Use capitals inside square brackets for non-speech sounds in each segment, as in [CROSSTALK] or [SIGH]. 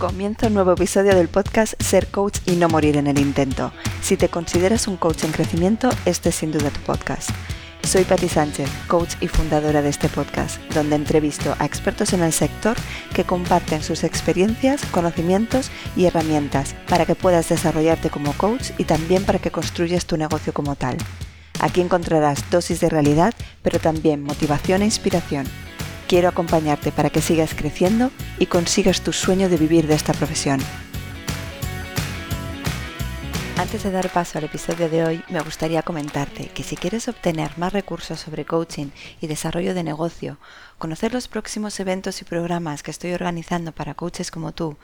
Comienza un nuevo episodio del podcast Ser Coach y no morir en el intento. Si te consideras un coach en crecimiento, este es sin duda tu podcast. Soy Patti Sánchez, coach y fundadora de este podcast, donde entrevisto a expertos en el sector que comparten sus experiencias, conocimientos y herramientas para que puedas desarrollarte como coach y también para que construyas tu negocio como tal. Aquí encontrarás dosis de realidad, pero también motivación e inspiración quiero acompañarte para que sigas creciendo y consigas tu sueño de vivir de esta profesión. Antes de dar paso al episodio de hoy, me gustaría comentarte que si quieres obtener más recursos sobre coaching y desarrollo de negocio, conocer los próximos eventos y programas que estoy organizando para coaches como tú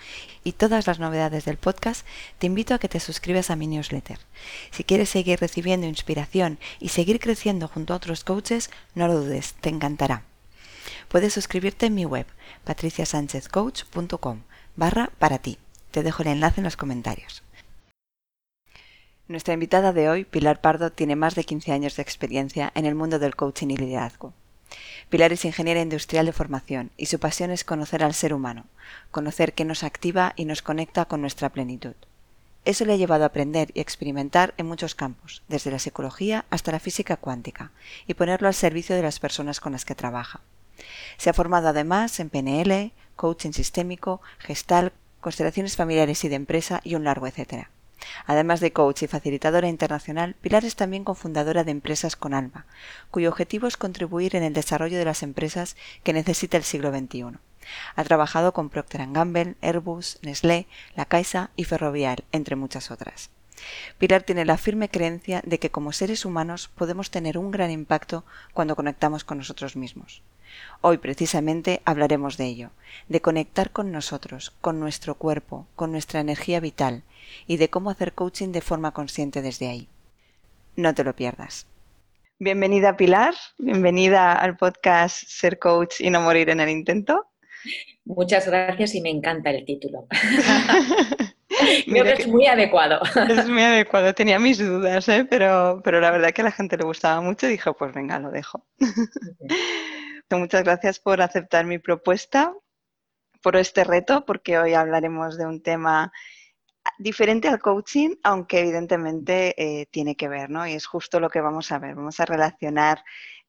y todas las novedades del podcast, te invito a que te suscribas a mi newsletter. Si quieres seguir recibiendo inspiración y seguir creciendo junto a otros coaches, no lo dudes, te encantará puedes suscribirte en mi web patriciasanchezcoach.com barra para ti. Te dejo el enlace en los comentarios. Nuestra invitada de hoy, Pilar Pardo, tiene más de 15 años de experiencia en el mundo del coaching y liderazgo. Pilar es ingeniera industrial de formación y su pasión es conocer al ser humano, conocer qué nos activa y nos conecta con nuestra plenitud. Eso le ha llevado a aprender y experimentar en muchos campos, desde la psicología hasta la física cuántica, y ponerlo al servicio de las personas con las que trabaja. Se ha formado además en PNL, coaching sistémico, gestal, constelaciones familiares y de empresa y un largo etcétera. Además de coach y facilitadora internacional, Pilar es también cofundadora de Empresas con Alma, cuyo objetivo es contribuir en el desarrollo de las empresas que necesita el siglo XXI. Ha trabajado con Procter Gamble, Airbus, Nestlé, La Caixa y Ferrovial, entre muchas otras. Pilar tiene la firme creencia de que como seres humanos podemos tener un gran impacto cuando conectamos con nosotros mismos. Hoy precisamente hablaremos de ello, de conectar con nosotros, con nuestro cuerpo, con nuestra energía vital y de cómo hacer coaching de forma consciente desde ahí. No te lo pierdas. Bienvenida Pilar, bienvenida al podcast Ser Coach y no morir en el intento. Muchas gracias y me encanta el título. [LAUGHS] [LAUGHS] Creo que es muy adecuado. Es muy [LAUGHS] adecuado, tenía mis dudas, ¿eh? pero, pero la verdad que a la gente le gustaba mucho y dijo, pues venga, lo dejo. [LAUGHS] Muchas gracias por aceptar mi propuesta, por este reto, porque hoy hablaremos de un tema diferente al coaching, aunque evidentemente eh, tiene que ver, ¿no? Y es justo lo que vamos a ver. Vamos a relacionar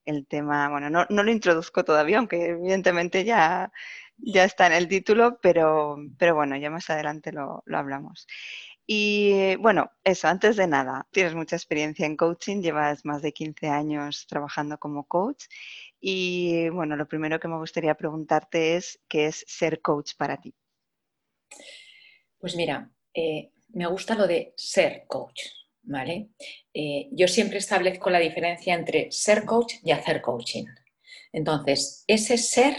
el tema, bueno, no, lo introduzco todavía, aunque evidentemente ya, está en el título, pero, bueno, ya más adelante lo, lo hablamos. Y bueno, eso, antes de nada, tienes mucha experiencia en coaching, llevas más de 15 años trabajando como coach y bueno, lo primero que me gustaría preguntarte es, ¿qué es ser coach para ti? Pues mira, eh, me gusta lo de ser coach, ¿vale? Eh, yo siempre establezco la diferencia entre ser coach y hacer coaching. Entonces, ese ser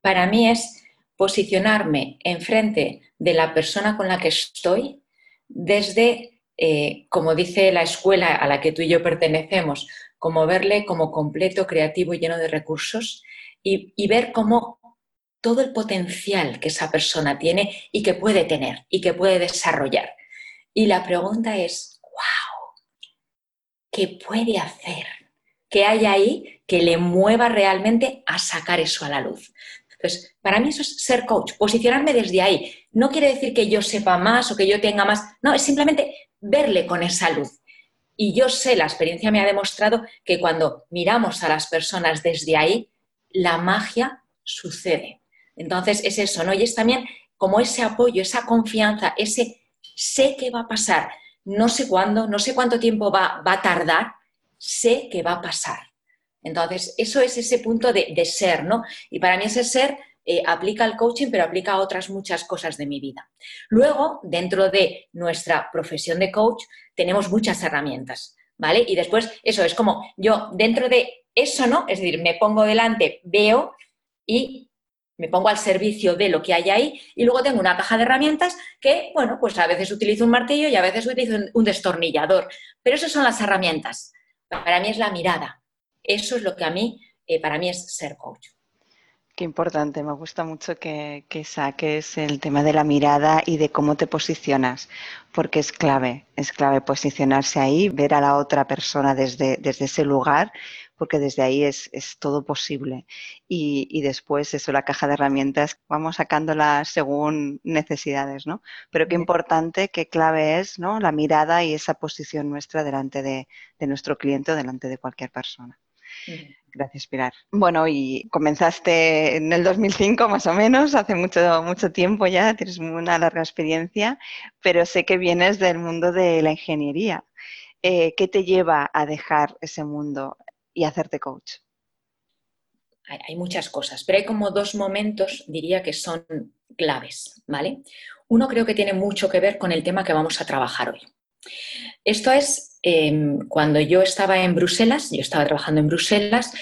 para mí es posicionarme enfrente de la persona con la que estoy desde, eh, como dice la escuela a la que tú y yo pertenecemos, como verle como completo, creativo y lleno de recursos y, ver cómo todo el potencial que esa persona tiene y que puede tener y que puede desarrollar. Y la pregunta es, ¿qué puede hacer? ¿Qué hay ahí que le mueva realmente a sacar eso a la luz? Entonces, para mí eso es ser coach, posicionarme desde ahí. No quiere decir que yo sepa más o que yo tenga más, no, es simplemente verle con esa luz y yo sé, la experiencia me ha demostrado que cuando miramos a las personas desde ahí, la magia sucede. Entonces es eso, ¿no? Y es también como ese apoyo, esa confianza, ese sé que va a pasar, no sé cuándo, no sé cuánto tiempo va, a tardar, sé que va a pasar. Entonces, eso es ese punto de, de ser, ¿no? Y para mí ese ser eh, aplica al coaching, pero aplica a otras muchas cosas de mi vida. Luego, dentro de nuestra profesión de coach, tenemos muchas herramientas, ¿vale? Y después, eso es como yo dentro de eso, ¿no? Es decir, me pongo delante, veo y me pongo al servicio de lo que hay ahí y luego tengo una caja de herramientas que, bueno, pues a veces utilizo un martillo y a veces utilizo un destornillador. Pero esas son las herramientas. Para mí es la mirada. Eso es lo que a mí, eh, para mí es ser coach. Qué importante, me gusta mucho que, saques el tema de la mirada y de cómo te posicionas, porque es clave, es clave posicionarse ahí, ver a la otra persona desde, desde ese lugar, porque desde ahí es, todo posible. Y, después eso, la caja de herramientas, vamos sacándola según necesidades, ¿no? Pero qué importante, qué clave es, ¿no? La mirada y esa posición nuestra delante de, nuestro cliente o delante de cualquier persona. Gracias, Pilar. Bueno, y comenzaste en el 2005 más o menos, hace mucho, mucho tiempo ya, tienes una larga experiencia, pero sé que vienes del mundo de la ingeniería. Eh, ¿Qué te lleva a dejar ese mundo y hacerte coach? Hay, muchas cosas, pero hay como dos momentos, diría que son claves, ¿vale? Uno creo que tiene mucho que ver con el tema que vamos a trabajar hoy. Esto es em, cuando yo estaba en Bruselas, yo estaba trabajando en Bruselas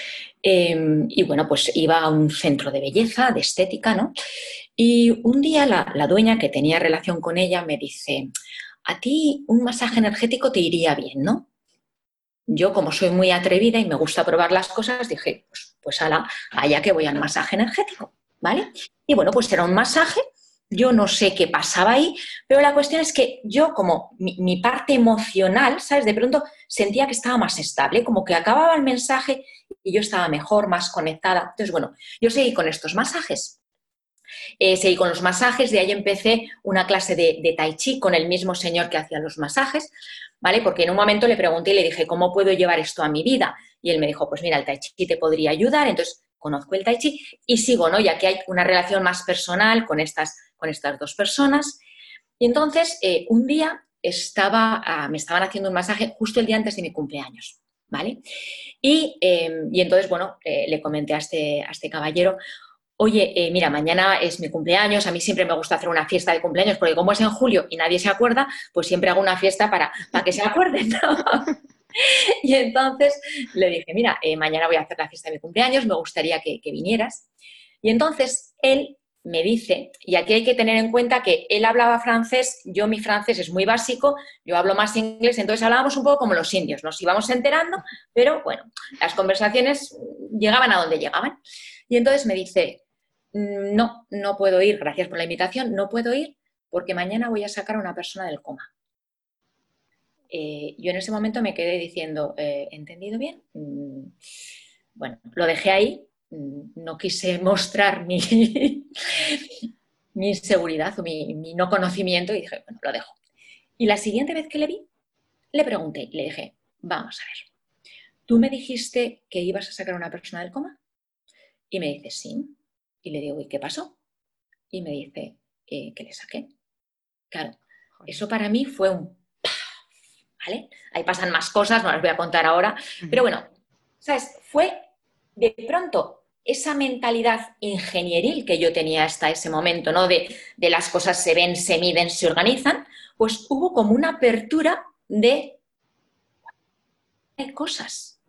em, y bueno, pues iba a un centro de belleza, de estética, ¿no? Y un día la, la, dueña que tenía relación con ella me dice, a ti un masaje energético te iría bien, ¿no? Yo, como soy muy atrevida y me gusta probar las cosas, dije, pues, pues ala, allá que voy al masaje energético, ¿vale? Y bueno, pues era un masaje, yo no sé qué pasaba ahí, pero la cuestión es que yo, como mi, parte emocional, ¿sabes? De pronto sentía que estaba más estable, como que acababa el mensaje y yo estaba mejor, más conectada. Entonces, bueno, yo seguí con estos masajes. Eh, seguí con los masajes, de ahí empecé una clase de, tai chi con el mismo señor que hacía los masajes, ¿vale? Porque en un momento le pregunté y le dije, ¿cómo puedo llevar esto a mi vida? Y él me dijo, pues mira, el tai chi te podría ayudar, entonces conozco el tai chi y sigo, ¿no? Ya que hay una relación más personal con estas, con estas dos personas. Y entonces, eh, un día estaba, ah, me estaban haciendo un masaje justo el día antes de mi cumpleaños, ¿vale? Y, em, entonces, bueno, eh, le comenté a este, a este caballero, oye, eh, mira, mañana es mi cumpleaños, a mí siempre me gusta hacer una fiesta de cumpleaños, porque como es en julio y nadie se acuerda, pues siempre hago una fiesta para, que se acuerden. [LAUGHS] y entonces le dije, mira, eh, mañana voy a hacer la fiesta de mi cumpleaños, me gustaría que, que vinieras. Y entonces él me dice, y aquí hay que tener en cuenta que él hablaba francés, yo mi francés es muy básico, yo hablo más inglés, entonces hablábamos un poco como los indios, nos íbamos enterando, pero bueno, las conversaciones llegaban a donde llegaban. Y entonces me dice, no, no puedo ir, gracias por la invitación, no puedo ir porque mañana voy a sacar a una persona del coma. Eh, yo en ese momento me quedé diciendo, eh, ¿entendido bien? Mm, bueno, lo dejé ahí, mm, no quise [LAUGHS] mostrar mi, mi seguridad o mi, no conocimiento y dije, bueno, lo dejo. Y la siguiente vez que le vi, le pregunté, le dije, vamos a ver, ¿tú me dijiste que ibas a sacar a una persona del coma? Y me dice, sí. Y le digo, ¿y qué pasó? Y me dice, eh, que le saqué. Claro, eso para mí fue un... ¿Vale? Ahí pasan más cosas, no las voy a contar ahora, pero bueno, ¿sabes? Fue de pronto esa mentalidad ingenieril que yo tenía hasta ese momento, ¿no? De, de las cosas se ven, se miden, se organizan, pues hubo como una apertura de... Hay cosas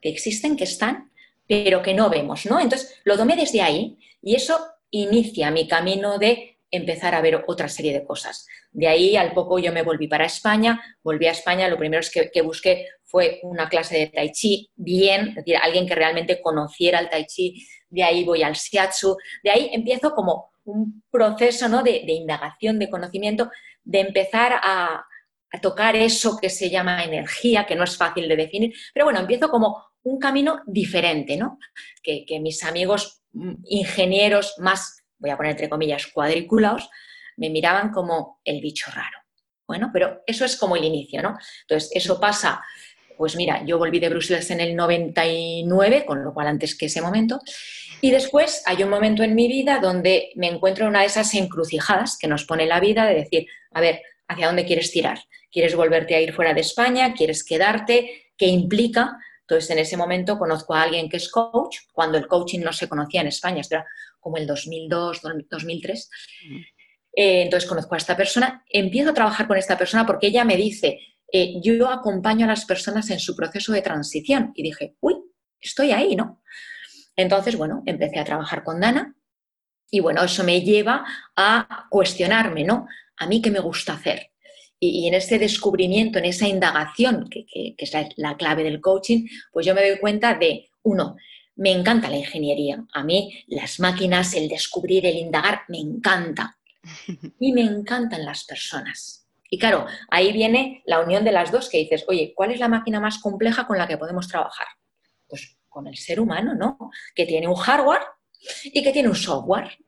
que existen, que están, pero que no vemos, ¿no? Entonces lo tomé desde ahí y eso inicia mi camino de empezar a ver otra serie de cosas. De ahí al poco yo me volví para España, volví a España, lo primero que, que busqué fue una clase de tai chi bien, es decir, alguien que realmente conociera el tai chi, de ahí voy al shiatsu, de ahí empiezo como un proceso ¿no? de, indagación, de conocimiento, de empezar a, a tocar eso que se llama energía, que no es fácil de definir, pero bueno, empiezo como un camino diferente, ¿no? Que, mis amigos mm, ingenieros más, voy a poner entre comillas, cuadriculados, me miraban como el bicho raro. Bueno, pero eso es como el inicio, ¿no? Entonces, eso pasa, pues mira, yo volví de Bruselas en el 99, con lo cual antes que ese momento, y después hay un momento en mi vida donde me encuentro en una de esas encrucijadas que nos pone la vida de decir, a ver, ¿hacia dónde quieres tirar? ¿Quieres volverte a ir fuera de España? ¿Quieres quedarte? ¿Qué implica? Entonces, en ese momento conozco a alguien que es coach, cuando el coaching no se conocía en España, esto era como el 2002, 2003. Eh, entonces, conozco a esta persona, empiezo a trabajar con esta persona porque ella me dice, eh, yo acompaño a las personas en su proceso de transición. Y dije, uy, estoy ahí, ¿no? Entonces, bueno, empecé a trabajar con Dana y bueno, eso me lleva a cuestionarme, ¿no? A mí qué me gusta hacer. Y, en ese descubrimiento, en esa indagación, que, es la, clave del coaching, pues yo me doy cuenta de, uno, me encanta la ingeniería. A mí las máquinas, el descubrir, el indagar, me encanta. [LAUGHS] Y me encantan las personas. Y claro, ahí viene la unión de las dos que dices, oye, ¿cuál es la máquina más compleja con la que podemos trabajar? Pues con el ser humano, ¿no? Que tiene un hardware y que tiene un software.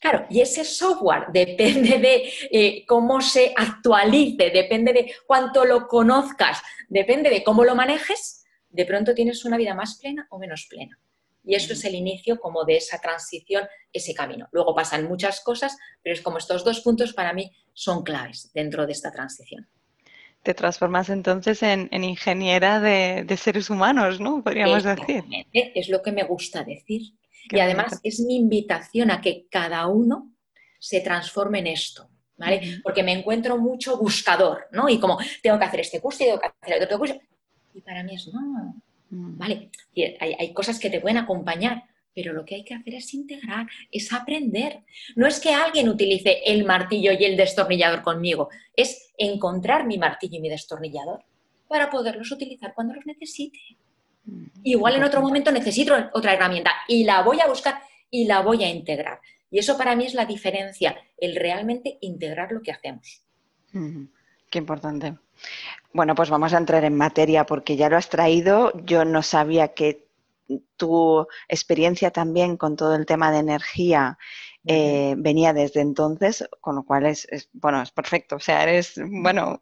Claro, y ese software depende de eh, cómo se actualice, depende de cuánto lo conozcas, depende de cómo lo manejes, de pronto tienes una vida más plena o menos plena. Y eso es el inicio como de esa transición, ese camino. Luego pasan muchas cosas, pero es como estos dos puntos para mí son claves dentro de esta transición. Te transformas entonces en, ingeniera de, seres humanos, ¿no? Podríamos decir. Es lo que me gusta decir. Y además es mi invitación a que cada uno se transforme en esto. ¿Vale? Porque me encuentro mucho buscador, ¿no? Y como tengo que hacer este curso y tengo que hacer otro curso. Y para mí es, no, Mm. ¿vale? hay, cosas que te pueden acompañar, pero lo que hay que hacer es integrar, es aprender. No es que alguien utilice el martillo y el destornillador conmigo, es encontrar mi martillo y mi destornillador para poderlos utilizar cuando los necesite. Mm. Igual en otro momento necesito otra herramienta y la voy a buscar y la voy a integrar. Y eso para mí es la diferencia, el realmente integrar lo que hacemos. Mm. Qué importante. Bueno, pues vamos a entrar en materia porque ya lo has traído. Yo no sabía que tu experiencia también con todo el tema de energía eh, venía desde entonces, con lo cual es, bueno, es perfecto. O sea, eres, bueno,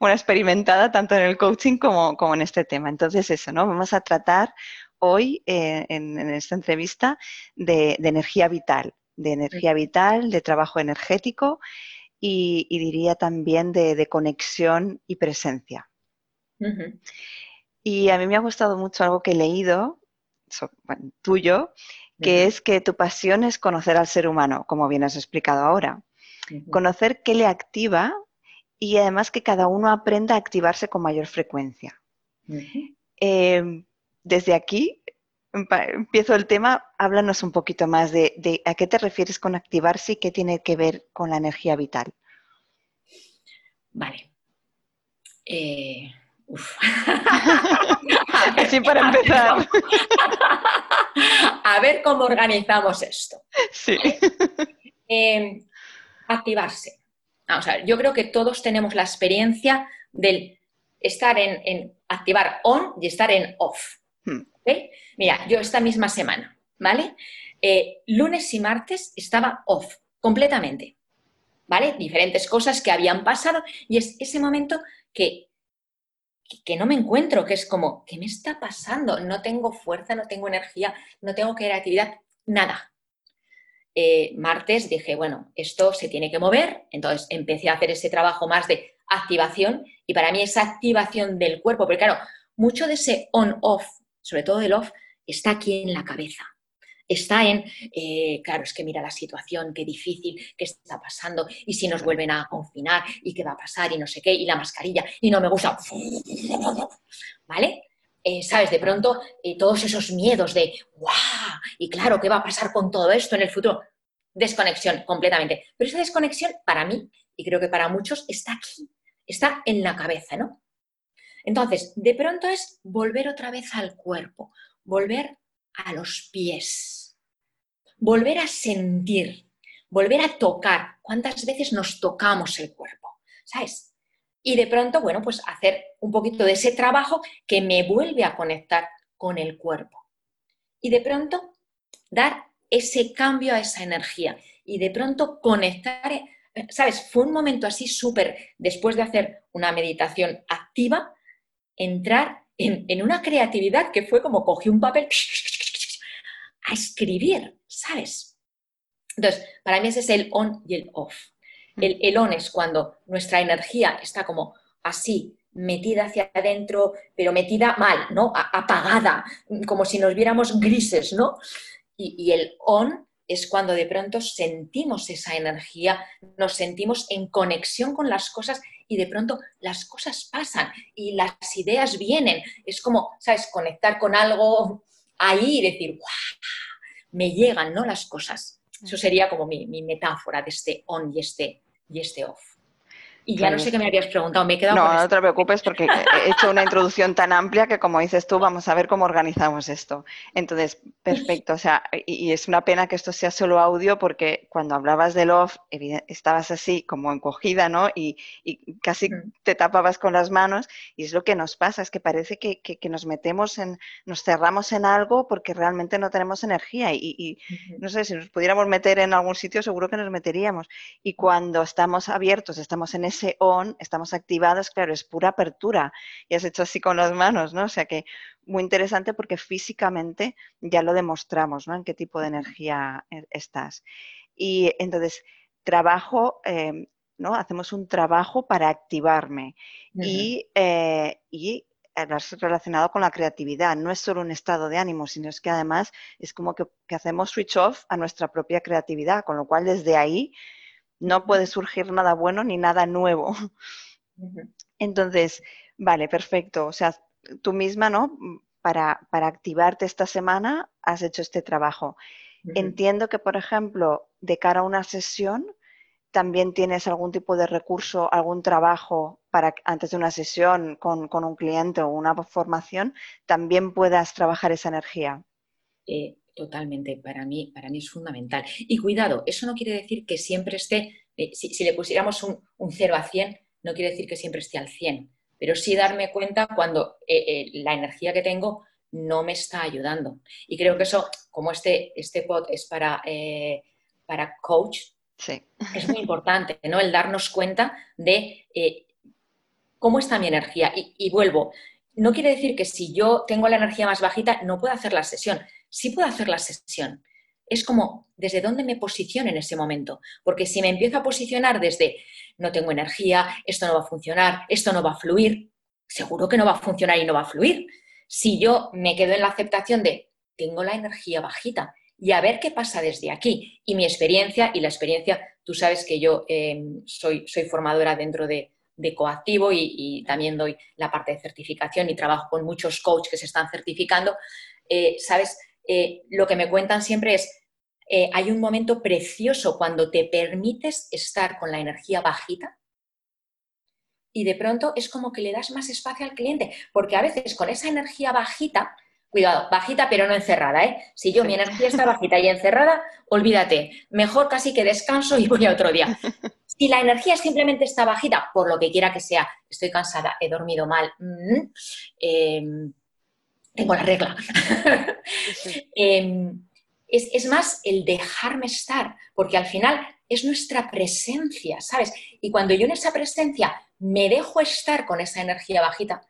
una experimentada tanto en el coaching como, en este tema. Entonces, eso, ¿no? Vamos a tratar hoy eh, en, esta entrevista de, energía vital, de energía vital, de trabajo energético y, diría también de, conexión y presencia. Y a mí me ha gustado mucho algo que he leído, tuyo, que es que tu pasión es conocer al ser humano, como bien has explicado ahora. Conocer qué le activa y además que cada uno aprenda a activarse con mayor frecuencia. Em, desde aquí empiezo el tema, háblanos un poquito más de, a qué te refieres con activarse y qué tiene que ver con la energía vital. Vale. Eh, [LAUGHS] Así para empezar. [LAUGHS] a ver cómo organizamos esto. Sí. Em, activarse. Vamos a ver, yo creo que todos tenemos la experiencia del estar en, activar on y estar en off. Hmm. Mira, yo esta misma semana, ¿vale? Eh, lunes y martes estaba off, completamente, ¿vale? Diferentes cosas que habían pasado y es ese momento que, que no me encuentro, que es como, ¿qué me está pasando? No tengo fuerza, no tengo energía, no tengo creatividad, nada. Eh, martes dije, bueno, esto se tiene que mover, entonces empecé a hacer ese trabajo más de activación y para mí esa activación del cuerpo, porque claro, mucho de ese on-off sobre todo el off, está aquí en la cabeza. Está en, eh, claro, es que mira la situación, qué difícil, qué está pasando, y si nos vuelven a confinar, y qué va a pasar, y no sé qué, y la mascarilla, y no me gusta. ¿Vale? Eh, ¿Sabes? De pronto, eh, todos esos miedos de, ¡guau! Y claro, ¿qué va a pasar con todo esto en el futuro? Desconexión completamente. Pero esa desconexión, para mí, y creo que para muchos, está aquí, está en la cabeza, ¿no? Entonces, de pronto es volver otra vez al cuerpo, volver a los pies, volver a sentir, volver a tocar. ¿Cuántas veces nos tocamos el cuerpo? ¿Sabes? Y de pronto, bueno, pues hacer un poquito de ese trabajo que me vuelve a conectar con el cuerpo. Y de pronto dar ese cambio a esa energía y de pronto conectar, ¿sabes? Fue un momento así súper, después de hacer una meditación activa, entrar en, una creatividad que fue como cogí un papel a escribir, ¿sabes? Entonces, para mí ese es el on y el off. Mm. El, el on es cuando nuestra energía está como así, metida hacia adentro, pero metida mal, ¿no? apagada, como si nos viéramos grises, ¿no? Y, y, el on es cuando de pronto sentimos esa energía, nos sentimos en conexión con las cosas y de pronto las cosas pasan y las ideas vienen. Es como, ¿sabes? Conectar con algo ahí y decir, ¡guau! Me llegan, ¿no? Las cosas. Eso sería como mi, metáfora de este on y este, y este off. Y ya no sé qué me habías preguntado, me he quedado No, no te preocupes porque he hecho una introducción tan amplia que como dices tú, vamos a ver cómo organizamos esto. Entonces, perfecto, o sea, y, es una pena que esto sea solo audio porque cuando hablabas de Love estabas así como encogida, ¿no? Y, casi te tapabas con las manos y es lo que nos pasa, es que parece que, nos metemos en, nos cerramos en algo porque realmente no tenemos energía y, y no sé, si nos pudiéramos meter en algún sitio seguro que nos meteríamos. Y cuando estamos abiertos, estamos en ese on, estamos activados, claro, es pura apertura. Y has hecho así con las manos, ¿no? O sea que muy interesante porque físicamente ya lo demostramos, ¿no? En qué tipo de energía e, estás. Y entonces, trabajo, em, ¿no? Hacemos un trabajo para activarme y, eh, y relacionado con la creatividad. No es solo un estado de ánimo, sino es que además es como que, que, hacemos switch off a nuestra propia creatividad, con lo cual desde ahí no puede surgir nada bueno ni nada nuevo. Entonces, vale, perfecto. O sea, tú misma, ¿no? Para, para activarte esta semana has hecho este trabajo. Entiendo que, por ejemplo, de cara a una sesión, también tienes algún tipo de recurso, algún trabajo para antes de una sesión con, un cliente o una formación, también puedas trabajar esa energía. Eh, Totalmente, para mí, para mí es fundamental. Y cuidado, eso no quiere decir que siempre esté, eh, si, le pusiéramos un, 0 a 100, no quiere decir que siempre esté al 100, pero sí darme cuenta cuando eh, eh, la energía que tengo no me está ayudando. Y creo que eso, como este, este pod es para, para coach, es muy importante, ¿no? El darnos cuenta de cómo está mi energía. Y, y vuelvo, no quiere decir que si yo tengo la energía más bajita, no puedo hacer la sesión sí puedo hacer la sesión. Es como desde dónde me posiciono en ese momento. Porque si me empiezo a posicionar desde no tengo energía, esto no va a funcionar, esto no va a fluir, seguro que no va a funcionar y no va a fluir. Si yo me quedo en la aceptación de tengo la energía bajita y a ver qué pasa desde aquí. Y mi experiencia, y la experiencia, tú sabes que yo em, soy, soy formadora dentro de, coactivo y, y, también doy la parte de certificación y trabajo con muchos coaches que se están certificando. Eh, ¿Sabes? Eh, lo que me cuentan siempre es, eh, hay un momento precioso cuando te permites estar con la energía bajita y de pronto es como que le das más espacio al cliente, porque a veces con esa energía bajita, cuidado, bajita pero no encerrada, ¿eh? Si yo mi energía está bajita y encerrada, olvídate, mejor casi que descanso y voy a otro día. Si la energía simplemente está bajita, por lo que quiera que sea, estoy cansada, he dormido mal, mm, em, tengo la regla. [LAUGHS] Em, es, más el dejarme estar, porque al final es nuestra presencia, ¿sabes? Y cuando yo en esa presencia me dejo estar con esa energía bajita,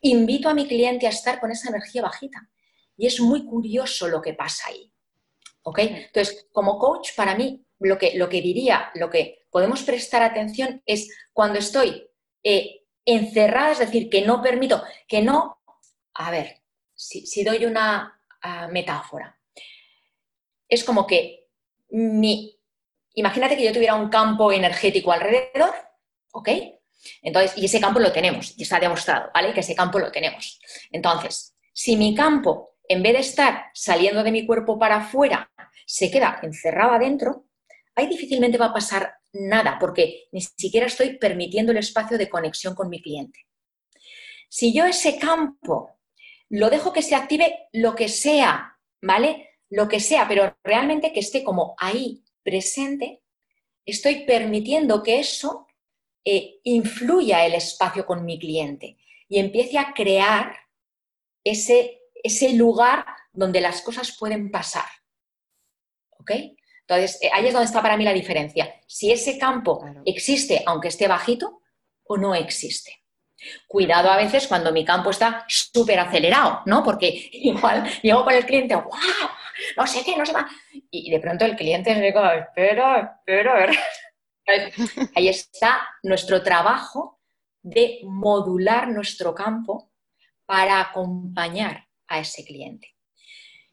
invito a mi cliente a estar con esa energía bajita. Y es muy curioso lo que pasa ahí. ¿Ok? Entonces, como coach, para mí, lo que, lo que diría, lo que podemos prestar atención es cuando estoy eh, encerrada, es decir, que no permito, que no, a ver, si, doy una ah, metáfora, es como que mi, imagínate que yo tuviera un campo energético alrededor, ¿ok? Entonces, y ese campo lo tenemos, y está demostrado, ¿vale? Que ese campo lo tenemos. Entonces, si mi campo, en vez de estar saliendo de mi cuerpo para afuera, se queda encerrado adentro, ahí difícilmente va a pasar nada, porque ni siquiera estoy permitiendo el espacio de conexión con mi cliente. Si yo ese campo lo dejo que se active lo que sea, ¿vale? Lo que sea, pero realmente que esté como ahí presente, estoy permitiendo que eso eh, influya el espacio con mi cliente y empiece a crear ese, ese lugar donde las cosas pueden pasar. ¿Ok? Entonces, eh, ahí es donde está para mí la diferencia. Si ese campo existe, aunque esté bajito, o no existe. Cuidado a veces cuando mi campo está súper acelerado, ¿no? Porque igual llego con el cliente, ¡guau! No sé qué, no sé más. Y de pronto el cliente se dice, espera, espera. [LAUGHS] Ahí está nuestro trabajo de modular nuestro campo para acompañar a ese cliente.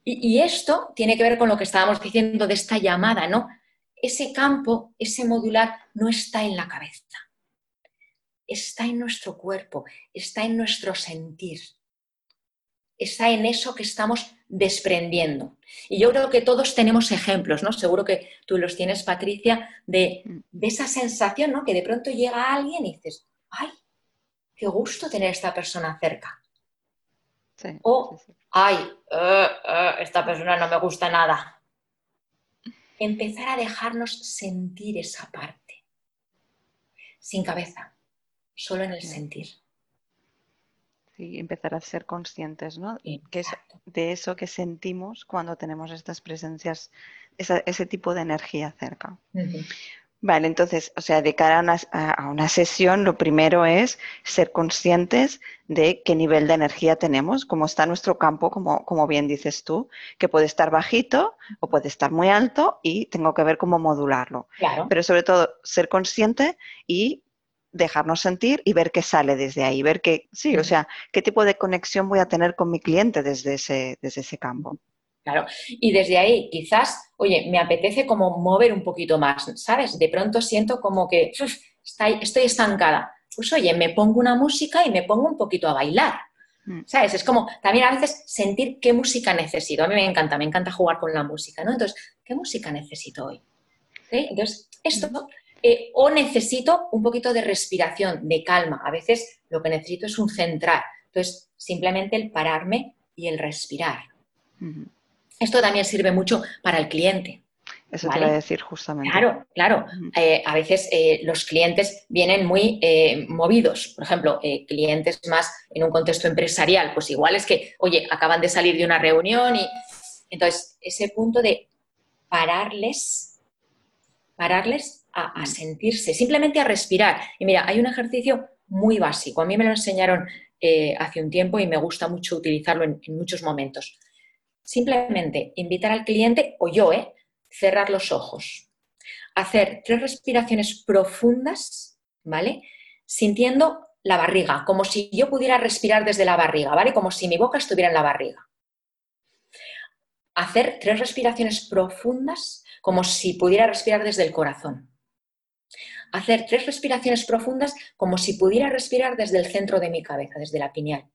Y, y, esto tiene que ver con lo que estábamos diciendo de esta llamada, ¿no? Ese campo, ese modular, no está en la cabeza está en nuestro cuerpo, está en nuestro sentir. está en eso que estamos desprendiendo. Y yo creo que todos tenemos ejemplos, ¿no? Seguro que tú los tienes, Patricia, de, esa sensación, ¿no? Que de pronto llega alguien y dices, ¡ay! Qué gusto tener esta persona cerca. o, ¡ay! Eh, eh, esta persona no me gusta nada. Empezar a dejarnos sentir esa parte. Sin cabeza, solo en el sentir y empezar a ser conscientes ¿no? que es de eso que sentimos cuando tenemos estas presencias, ese tipo de energía cerca. Vale, entonces, o sea, de cara a una, sesión, lo primero es ser conscientes de qué nivel de energía tenemos, cómo está nuestro campo, como, como bien dices tú, que puede estar bajito o puede estar muy alto y tengo que ver cómo modularlo. Pero sobre todo, ser consciente y dejarnos sentir y ver qué sale desde ahí, ver qué, sí, o sea, qué tipo de conexión voy a tener con mi cliente desde ese, desde ese campo. Claro, y desde ahí quizás, oye, me apetece como mover un poquito más, ¿sabes? De pronto siento como que estoy estancada. Pues oye, me pongo una música y me pongo un poquito a bailar. Mm. ¿Sabes? Es como también a veces sentir qué música necesito. A mí me encanta, me encanta jugar con la música, ¿no? Entonces, ¿qué música necesito hoy? Entonces, esto mm. Eh, o necesito un poquito de respiración, de calma. A veces lo que necesito es un centrar. Entonces, simplemente el pararme y el respirar. Esto también sirve mucho para el cliente. Eso te voy a decir justamente. Claro, claro. Eh, a veces eh, los clientes vienen muy movidos. Por ejemplo, clientes más en un contexto empresarial, pues igual es que, oye, acaban de salir de una reunión y entonces ese punto de pararles, pararles a, sentirse, simplemente a respirar. Y mira, hay un ejercicio muy básico. A mí me lo enseñaron eh, hace un tiempo y me gusta mucho utilizarlo en, muchos momentos. Simplemente invitar al cliente, o yo, ¿eh? cerrar los ojos, hacer tres respiraciones profundas, ¿vale? Sintiendo la barriga, como si yo pudiera respirar desde la barriga, ¿vale? Como si mi boca estuviera en la barriga. Hacer tres respiraciones profundas como si pudiera respirar desde el corazón hacer tres respiraciones profundas como si pudiera respirar desde el centro de mi cabeza, desde la pineal.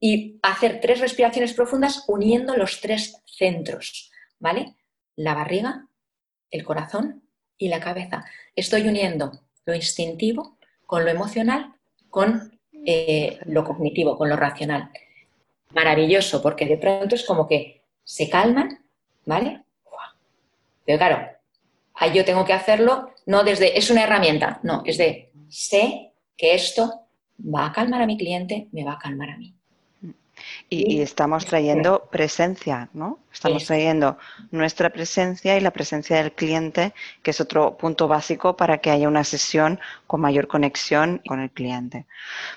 Y hacer tres respiraciones profundas uniendo los tres centros, ¿vale? La barriga, el corazón y la cabeza. Estoy uniendo lo instintivo con lo emocional, con eh, lo cognitivo, con lo racional. Maravilloso, porque de pronto es como que se calman, ¿vale? Pero claro, ahí yo tengo que hacerlo no desde, es una herramienta, no, es de, sé que esto va a calmar a mi cliente, me va a calmar a mí. Y, estamos trayendo presencia, ¿no? Estamos trayendo nuestra presencia y la presencia del cliente, que es otro punto básico para que haya una sesión con mayor conexión con el cliente.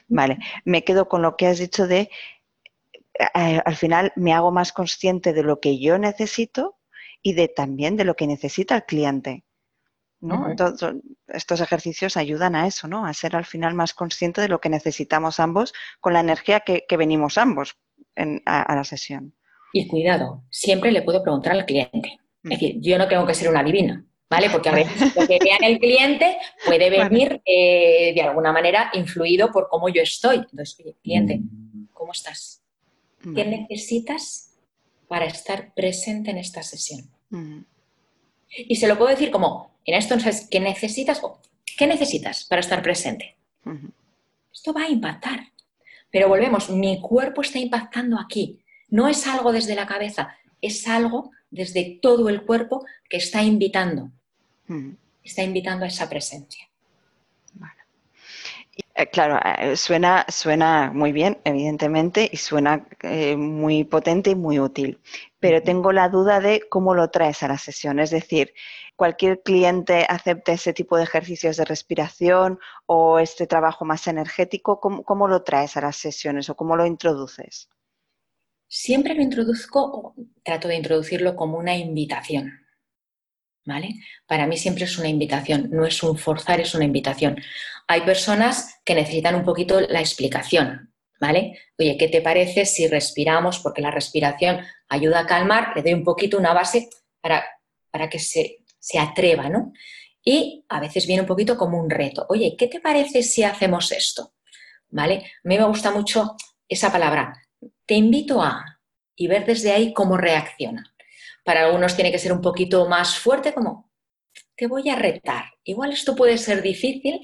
Vale, me quedo con lo que has dicho de, eh, al final me hago más consciente de lo que yo necesito y de también de lo que necesita el cliente. ¿no? estos ejercicios ayudan a eso, ¿no? A ser al final más consciente de lo que necesitamos ambos con la energía que, venimos ambos a, la sesión. Y cuidado, siempre le puedo preguntar al cliente. Es mm. decir, yo no tengo que ser una divina, ¿vale? Porque a veces [LAUGHS] lo que vea en el cliente puede venir eh, de alguna manera influido por cómo yo estoy. Entonces, oye, cliente, ¿cómo estás? ¿Qué necesitas para estar presente en esta sesión? Mm. Y se lo puedo decir como, en esto, entonces, ¿qué necesitas? ¿Qué necesitas para estar presente? Esto va a impactar. Pero volvemos, mi cuerpo está impactando aquí. No es algo desde la cabeza, es algo desde todo el cuerpo que está invitando. Está invitando a esa presencia. Eh, claro, eh, suena, suena muy bien, evidentemente, y suena eh, muy potente y muy útil. Pero tengo la duda de cómo lo traes a la sesión. Es decir, ¿cualquier cliente acepta ese tipo de ejercicios de respiración o este trabajo más energético? ¿Cómo, lo traes a las sesiones o cómo lo introduces? Siempre lo introduzco, trato de introducirlo como una invitación. ¿Vale? Para mí siempre es una invitación, no es un forzar, es una invitación. Hay personas que necesitan un poquito la explicación, ¿vale? Oye, ¿qué te parece si respiramos? Porque la respiración ayuda a calmar, le doy un poquito una base para, para que se, se atreva, ¿no? Y a veces viene un poquito como un reto. Oye, ¿qué te parece si hacemos esto? ¿Vale? A mí me gusta mucho esa palabra, te invito a, y ver desde ahí cómo reacciona. Para algunos tiene que ser un poquito más fuerte, como, te voy a retar. Igual esto puede ser difícil,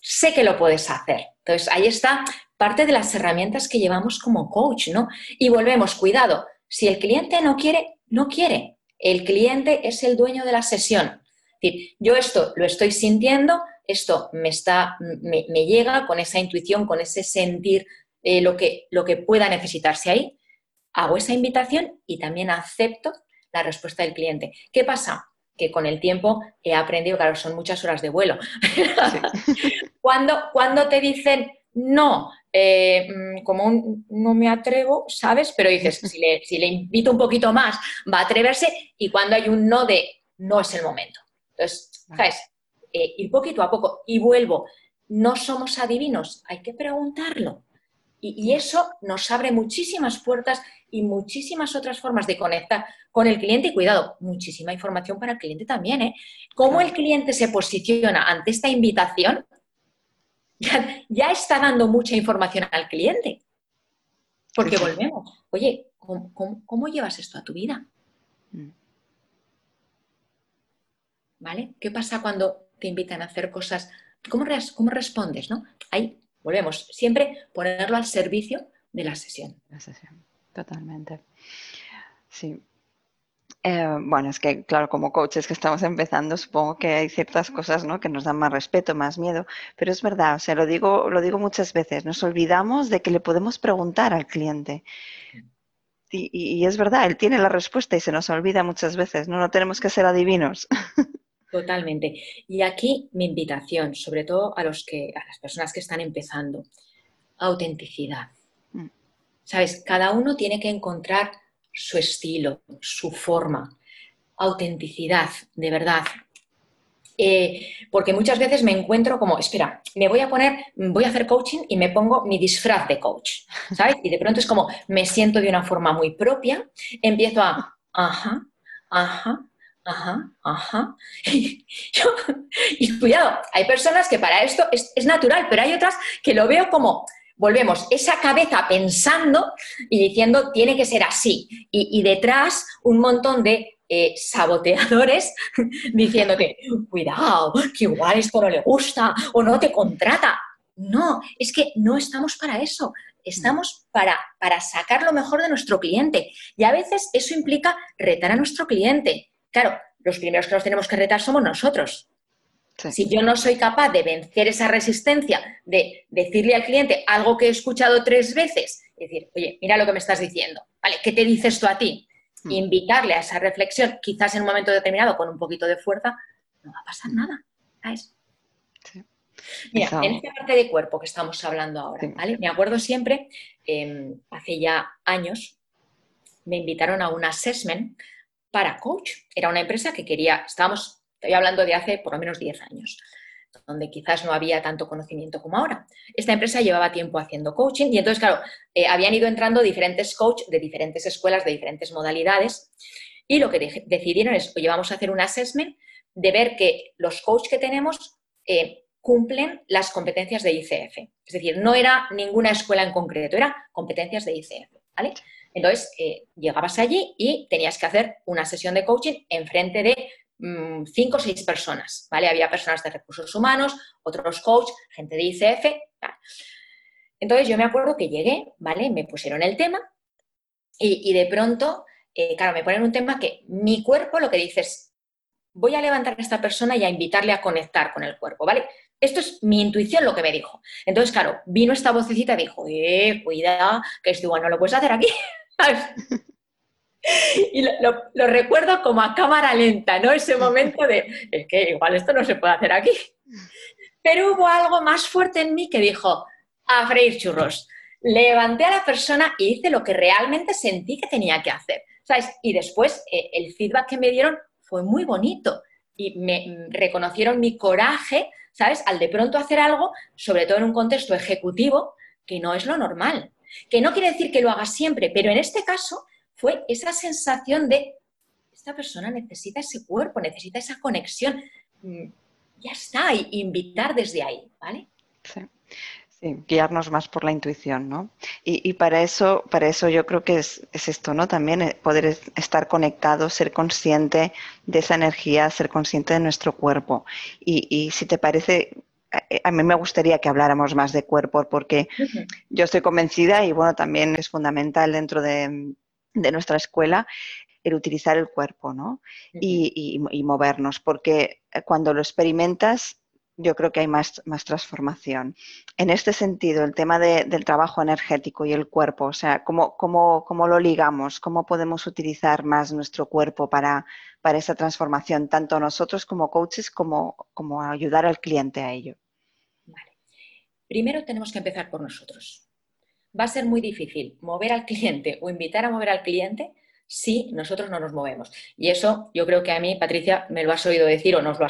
sé que lo puedes hacer. Entonces, ahí está parte de las herramientas que llevamos como coach, ¿no? Y volvemos, cuidado, si el cliente no quiere, no quiere. El cliente es el dueño de la sesión. Es decir, yo esto lo estoy sintiendo, esto me, está, me, llega con esa intuición, con ese sentir eh, lo, que, lo que pueda necesitarse ahí, hago esa invitación y también acepto la respuesta del cliente. ¿Qué pasa? Que con el tiempo he aprendido, claro, son muchas horas de vuelo. [LAUGHS] cuando, cuando te dicen no, eh, mm, como no me atrevo, ¿sabes? Pero dices, [LAUGHS] si le, si le invito un poquito más, va a atreverse y cuando hay un no de no es el momento. Entonces, ¿sabes? Eh, ir poquito a poco y vuelvo. No somos adivinos, hay que preguntarlo. Y, eso nos abre muchísimas puertas y muchísimas otras formas de conectar con el cliente. Y cuidado, muchísima información para el cliente también. ¿eh? Cómo el cliente se posiciona ante esta invitación ya, está dando mucha información al cliente. Porque volvemos. Oye, ¿cómo, llevas esto a tu vida? Mm. ¿Vale? ¿Qué pasa cuando te invitan a hacer cosas? ¿Cómo, cómo respondes? ¿no? Ahí Volvemos, siempre ponerlo al servicio de la sesión. La sesión, totalmente. Sí. Eh, bueno, es que, claro, como coaches que estamos empezando, supongo que hay ciertas cosas ¿no? que nos dan más respeto, más miedo, pero es verdad, o sea, lo digo, lo digo muchas veces, nos olvidamos de que le podemos preguntar al cliente. Y, y, es verdad, él tiene la respuesta y se nos olvida muchas veces, no, no tenemos que ser adivinos. [LAUGHS] Totalmente. Y aquí mi invitación, sobre todo a, los que, a las personas que están empezando, autenticidad. Mm. Sabes, cada uno tiene que encontrar su estilo, su forma, autenticidad, de verdad. Eh, porque muchas veces me encuentro como, espera, me voy a poner, voy a hacer coaching y me pongo mi disfraz de coach, ¿sabes? Y de pronto es como, me siento de una forma muy propia, empiezo a, ajá, ajá, Ajá, ajá. [LAUGHS] Y, cuidado, hay personas que para esto es, natural, pero hay otras que lo veo como, volvemos, esa cabeza pensando y diciendo tiene que ser así. Y, detrás un montón de eh, saboteadores [LAUGHS] diciéndote, cuidado, que igual esto no le gusta o no te contrata. No, es que no estamos para eso. Estamos para, para sacar lo mejor de nuestro cliente. Y a veces eso implica retar a nuestro cliente Claro, los primeros que nos tenemos que retar somos nosotros. Si yo no soy capaz de vencer esa resistencia, de decirle al cliente algo que he escuchado tres veces, decir, oye, mira lo que me estás diciendo, ¿vale? ¿Qué te dice esto a ti? Hmm. Invitarle a esa reflexión, quizás en un momento determinado con un poquito de fuerza, no va a pasar nada. ¿sabes? Mira, en esta parte de cuerpo que estamos hablando ahora, ¿vale? Me acuerdo siempre, em, hace ya años, me invitaron a un assessment para coach. Era una empresa que quería, estábamos, estoy hablando de hace por lo menos 10 años, donde quizás no había tanto conocimiento como ahora. Esta empresa llevaba tiempo haciendo coaching y entonces, claro, eh, habían ido entrando diferentes coaches de diferentes escuelas, de diferentes modalidades y lo que decidieron es, oye, vamos a hacer un assessment de ver que los coaches que tenemos eh, cumplen las competencias de ICF. Es decir, no era ninguna escuela en concreto, era competencias de ICF. Entonces, eh, llegabas allí y tenías que hacer una sesión de coaching en frente de mm, cinco o seis personas, ¿vale? Había personas de recursos humanos, otros coach, gente de ICF, Entonces, yo me acuerdo que llegué, ¿vale? Me pusieron el tema y, de pronto, eh, claro, me ponen un tema que mi cuerpo lo que dice es, voy a levantar a esta persona y a invitarle a conectar con el cuerpo, ¿vale? Esto es mi intuición lo que me dijo. Entonces, claro, vino esta vocecita y dijo, eh, cuida, que esto igual no lo puedes hacer aquí. [LAUGHS] y lo, recuerdo como a cámara lenta, ¿no? Ese momento de, es que igual esto no se puede hacer aquí. Pero hubo algo más fuerte en mí que dijo, a freír churros. Levanté a la persona y hice lo que realmente sentí que tenía que hacer. ¿Sabes? Y después eh, el feedback que me dieron fue muy bonito y me reconocieron mi coraje, ¿sabes? Al de pronto hacer algo, sobre todo en un contexto ejecutivo, que no es lo normal. Que no quiere decir que lo haga siempre, pero en este caso fue esa sensación de, esta persona necesita ese cuerpo, necesita esa conexión. Mm, ya está, invitar desde ahí, ¿vale? Sí. guiarnos más por la intuición, ¿no? Y, para eso, para eso yo creo que es, esto, ¿no? También eh, poder estar conectado, ser consciente de esa energía, ser consciente de nuestro cuerpo. Y, si te parece, a mí me gustaría que habláramos más de cuerpo, porque yo estoy convencida y bueno, también es fundamental dentro de, nuestra escuela el utilizar el cuerpo, ¿no? y, movernos, porque cuando lo experimentas yo creo que hay más, más transformación. En este sentido, el tema del trabajo energético y el cuerpo, o sea, ¿cómo, cómo, cómo lo ligamos? ¿Cómo podemos utilizar más nuestro cuerpo para, para esa transformación, tanto nosotros como coaches como, como ayudar al cliente a ello? Vale. Primero tenemos que empezar por nosotros. Va a ser muy difícil mover al cliente o invitar a mover al cliente si nosotros no nos movemos. Y eso yo creo que a mí, Patricia, me lo has oído decir o nos lo,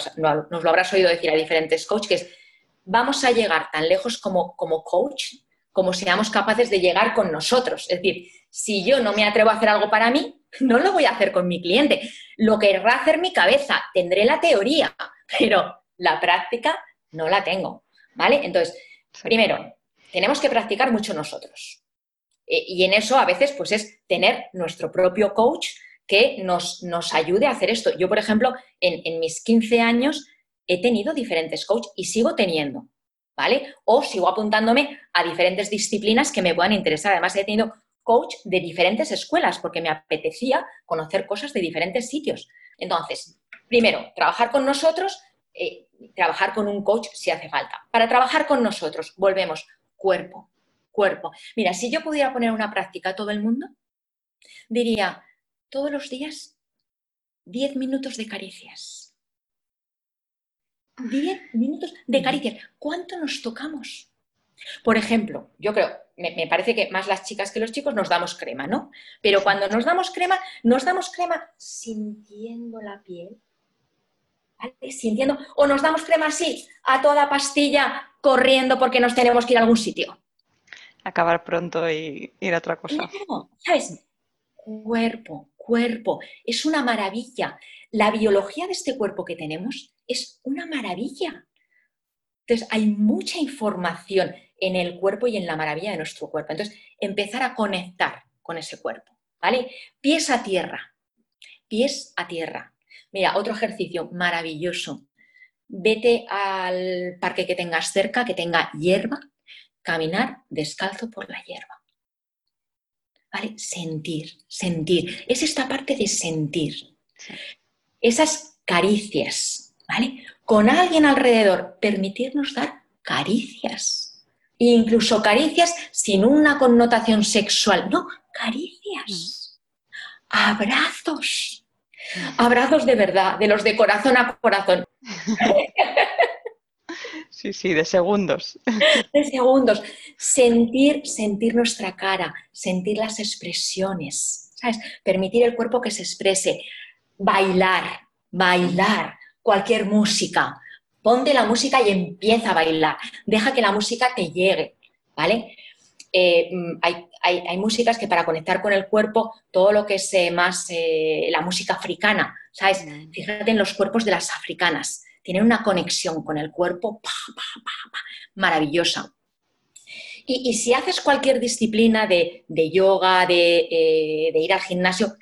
nos lo habrás oído decir a diferentes coaches, que es, vamos a llegar tan lejos como, como coach como seamos capaces de llegar con nosotros. Es decir, si yo no me atrevo a hacer algo para mí, no lo voy a hacer con mi cliente. Lo querrá hacer mi cabeza, tendré la teoría, pero la práctica no la tengo. ¿Vale? Entonces, primero, tenemos que practicar mucho nosotros. Eh, y en eso a veces pues es tener nuestro propio coach que nos, nos ayude a hacer esto. Yo, por ejemplo, en, mis 15 años he tenido diferentes coaches y sigo teniendo, ¿vale? O sigo apuntándome a diferentes disciplinas que me puedan interesar. Además, he tenido coach de diferentes escuelas porque me apetecía conocer cosas de diferentes sitios. Entonces, primero, trabajar con nosotros, eh, trabajar con un coach si hace falta. Para trabajar con nosotros, volvemos cuerpo, cuerpo. Mira, si yo pudiera poner una práctica a todo el mundo, diría todos los días 10 minutos de caricias. 10 minutos de caricias. ¿Cuánto nos tocamos? Por ejemplo, yo creo, me, parece que más las chicas que los chicos nos damos crema, ¿no? Pero cuando nos damos crema, nos damos crema sintiendo la piel, ¿vale? Sintiendo, o nos damos crema así, a toda pastilla, corriendo porque nos tenemos que ir a algún sitio acabar pronto y ir a otra cosa. No, ¿sabes? Cuerpo, cuerpo, es una maravilla. La biología de este cuerpo que tenemos es una maravilla. Entonces, hay mucha información en el cuerpo y en la maravilla de nuestro cuerpo. Entonces, empezar a conectar con ese cuerpo, ¿vale? Pies a tierra, pies a tierra. Mira, otro ejercicio maravilloso. Vete al parque que tengas cerca, que tenga hierba, caminar descalzo por la hierba. ¿Vale? Sentir, sentir. Es esta parte de sentir. Esas caricias, ¿vale? Con alguien alrededor, permitirnos dar caricias. incluso caricias sin una connotación sexual. No, caricias. Mm. Abrazos. Mm. Abrazos de verdad, de los de corazón a corazón. [LAUGHS] Sí, sí, de segundos. De segundos. Sentir, sentir nuestra cara, sentir las expresiones, ¿sabes? Permitir el cuerpo que se exprese. Bailar, bailar, cualquier música. Ponte la música y empieza a bailar. Deja que la música te llegue, ¿vale? Eh, mm, hay, músicas que para conectar con el cuerpo, todo lo que es eh, más eh, la música africana, ¿sabes? Fíjate en los cuerpos de las africanas tienen una conexión con el cuerpo maravillosa. Y, si haces cualquier disciplina de, yoga, eh, de, ir al gimnasio,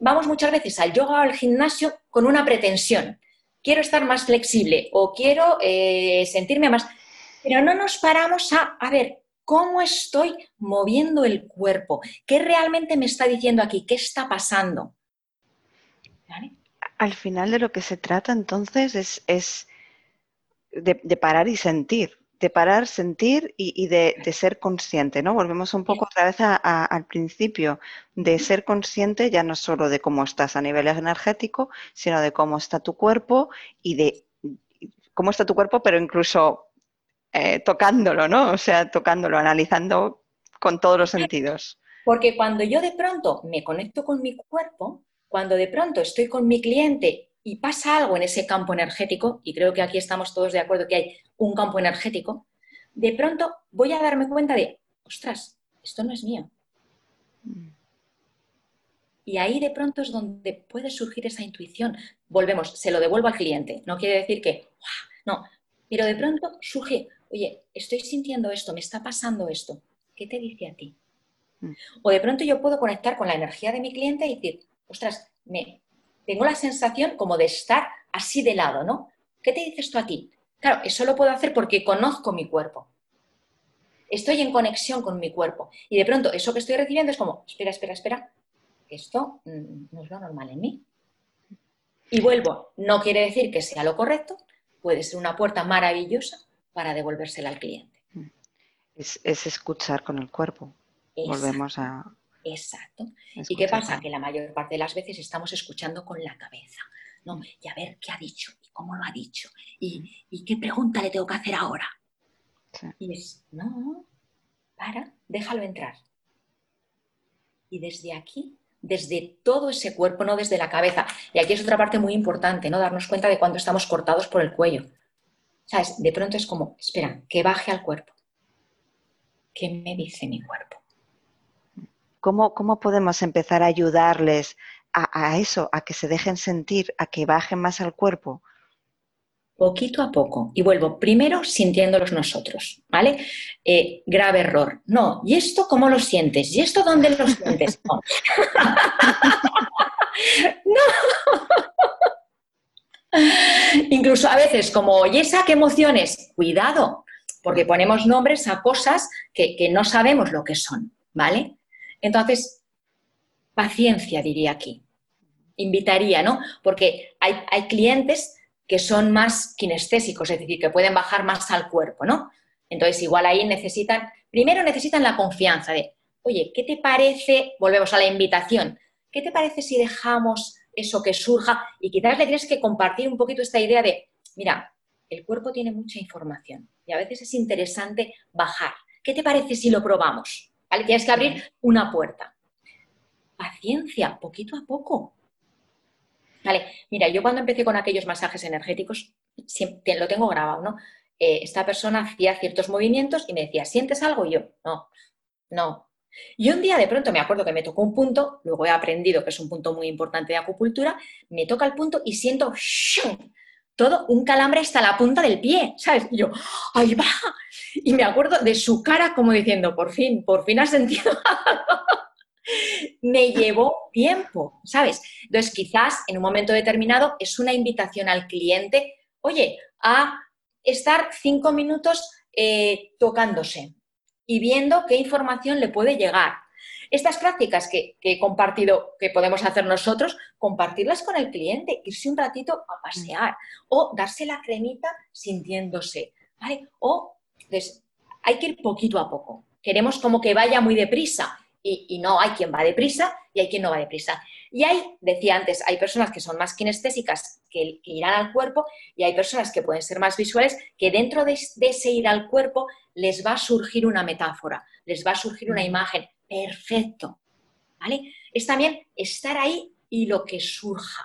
vamos muchas veces al yoga o al gimnasio con una pretensión. Quiero estar más flexible o quiero eh, sentirme más... Pero no nos paramos a, a ver, ¿cómo estoy moviendo el cuerpo? ¿Qué realmente me está diciendo aquí? ¿Qué está pasando? ¿Vale? al final de lo que se trata entonces es, de, parar y sentir, de parar, sentir y, de, ser consciente, ¿no? Volvemos un poco otra vez al principio, de ser consciente ya no solo de cómo estás a nivel energético, sino de cómo está tu cuerpo y de cómo está tu cuerpo, pero incluso eh, tocándolo, ¿no? O sea, tocándolo, analizando con todos los sentidos. Porque cuando yo de pronto me conecto con mi cuerpo, cuando de pronto estoy con mi cliente y pasa algo en ese campo energético, y creo que aquí estamos todos de acuerdo que hay un campo energético, de pronto voy a darme cuenta de, ostras, esto no es mío. Y ahí de pronto es donde puede surgir esa intuición. Volvemos, se lo devuelvo al cliente. No quiere decir que, no, Pero de pronto surge, oye, estoy sintiendo esto, me está pasando esto. ¿Qué te dice a ti? Mm. O de pronto yo puedo conectar con la energía de mi cliente y decir, ostras, me, tengo la sensación como de estar así de lado, ¿no? ¿Qué te dices tú a ti? Claro, eso lo puedo hacer porque conozco mi cuerpo. Estoy en conexión con mi cuerpo. Y de pronto eso que estoy recibiendo es como, espera, espera, espera, esto mm, no es lo normal en mí. Y vuelvo, no quiere decir que sea lo correcto, puede ser una puerta maravillosa para devolvérsela al cliente. Es, escuchar con el cuerpo. Volvemos a... Exacto. ¿Y qué pasa? Que la mayor parte de las veces estamos escuchando con la cabeza. ¿no? Y a ver qué ha dicho, y cómo lo ha dicho, y, qué pregunta le tengo que hacer ahora. Y es, no, para, déjalo entrar. Y desde aquí desde todo ese cuerpo, no desde la cabeza. Y aquí es otra parte muy importante, ¿no? Darnos cuenta de cuando estamos cortados por el cuello. ¿Sabes? De pronto es como, espera, que baje al cuerpo. ¿Qué me dice mi cuerpo? ¿Cómo, cómo podemos empezar a ayudarles a, a, eso, a que se dejen sentir, a que bajen más al cuerpo? poquito a poco. Y vuelvo, primero sintiéndolos nosotros, ¿vale? Eh, grave error. No, ¿y esto cómo lo sientes? ¿Y esto dónde lo sientes? [LAUGHS] No. [LAUGHS] Incluso a veces, como, ¿y esa qué emociones? Cuidado, porque ponemos nombres a cosas que, que no sabemos lo que son, ¿vale? Entonces, paciencia diría aquí. Invitaría, ¿no? Porque hay, hay clientes que son más kinestésicos, es decir, que pueden bajar más al cuerpo, ¿no? Entonces, igual ahí necesitan, primero necesitan la confianza de, oye, ¿qué te parece? Volvemos a la invitación. ¿Qué te parece si dejamos eso que surja? Y quizás le tienes que compartir un poquito esta idea de, mira, el cuerpo tiene mucha información y a veces es interesante bajar. ¿Qué te parece si lo probamos? ¿Vale? Tienes que abrir una puerta. Paciencia, poquito a poco. Vale, mira, yo cuando empecé con aquellos masajes energéticos, siempre, lo tengo grabado, ¿no? Eh, esta persona hacía ciertos movimientos y me decía, ¿sientes algo? Y yo, no, no. Y un día de pronto me acuerdo que me tocó un punto, luego he aprendido que es un punto muy importante de acupuntura, me toca el punto y siento todo un calambre hasta la punta del pie, ¿sabes? Y yo, ¡ahí va! Y me acuerdo de su cara como diciendo, por fin, por fin has sentido [LAUGHS] me llevó tiempo, ¿sabes? Entonces, quizás en un momento determinado es una invitación al cliente, oye, a estar cinco minutos eh, tocándose y viendo qué información le puede llegar. Estas prácticas que, he compartido, que podemos hacer nosotros, compartirlas con el cliente, irse un ratito a pasear o darse la cremita sintiéndose, ¿vale? O, entonces, hay que ir poquito a poco. Queremos como que vaya muy deprisa y, no hay quien va deprisa y hay quien no va deprisa. Y hay, decía antes, hay personas que son más kinestésicas que, irán al cuerpo y hay personas que pueden ser más visuales que dentro de, ese ir al cuerpo les va a surgir una metáfora, les va a surgir una imagen. Perfecto. ¿Vale? Es también estar ahí y lo que surja.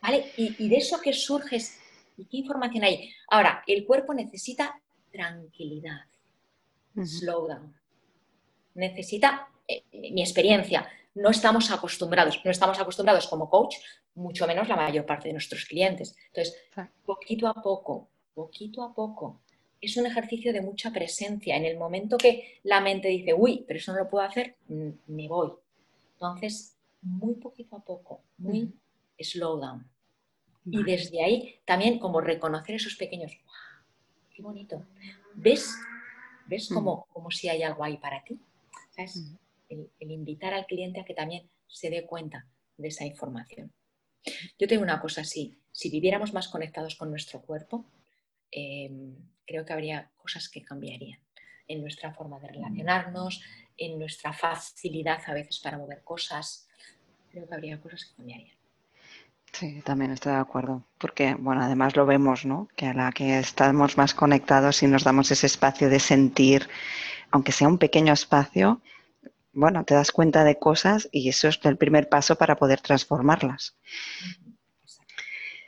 ¿Vale? Y, y de eso que surge ¿y qué información hay? Ahora, el cuerpo necesita tranquilidad, slow down necesita eh, mi experiencia. No estamos acostumbrados, no estamos acostumbrados como coach, mucho menos la mayor parte de nuestros clientes. Entonces, poquito a poco, poquito a poco. Es un ejercicio de mucha presencia. En el momento que la mente dice, uy, pero eso no lo puedo hacer, mm, me voy. Entonces, muy poquito a poco, muy slow down. Y desde ahí también como reconocer esos pequeños, ¡qué bonito! ¿Ves? ¿Ves como, como si hay algo ahí para ti? El, invitar al cliente a que también se dé cuenta de esa información. Yo tengo una cosa así, si viviéramos más conectados con nuestro cuerpo, em, creo que habría cosas que cambiarían en nuestra forma de relacionarnos, en nuestra facilidad a veces para mover cosas. Creo que habría cosas que cambiarían. Sí, también estoy de acuerdo, porque bueno, además lo vemos, ¿no? Que a la que estamos más conectados y nos damos ese espacio de sentir aunque sea un pequeño espacio, bueno, te das cuenta de cosas y eso es el primer paso para poder transformarlas.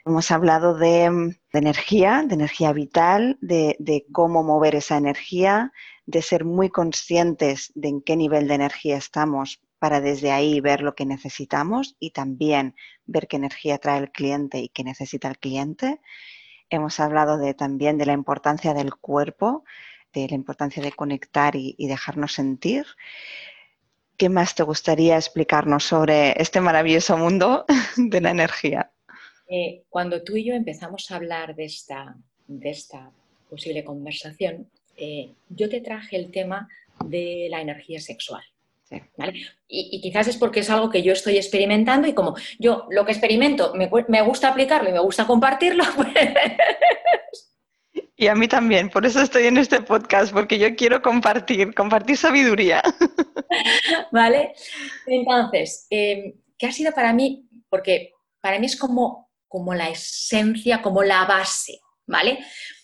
Hemos hablado de, energía, de energía vital, de, de, cómo mover esa energía, de ser muy conscientes de en qué nivel de energía estamos para desde ahí ver lo que necesitamos y también ver qué energía trae el cliente y qué necesita el cliente. hemos hablado de, también de la importancia del cuerpo, de la importancia de conectar y, dejarnos sentir. ¿Qué más te gustaría explicarnos sobre este maravilloso mundo [LAUGHS] de la energía? Eh, cuando tú y yo empezamos a hablar de esta, de esta posible conversación, eh, yo te traje el tema de la energía sexual. Y, quizás es porque es algo que yo estoy experimentando y como yo lo que experimento me, me gusta aplicarlo y me gusta compartirlo, [LAUGHS] pues... Y a mí también, por eso estoy en este podcast, porque yo quiero compartir, compartir sabiduría. [LAUGHS] ¿Vale? Entonces, eh, ¿qué ha sido para mí? Porque para mí es como, como la esencia, como la base, ¿vale?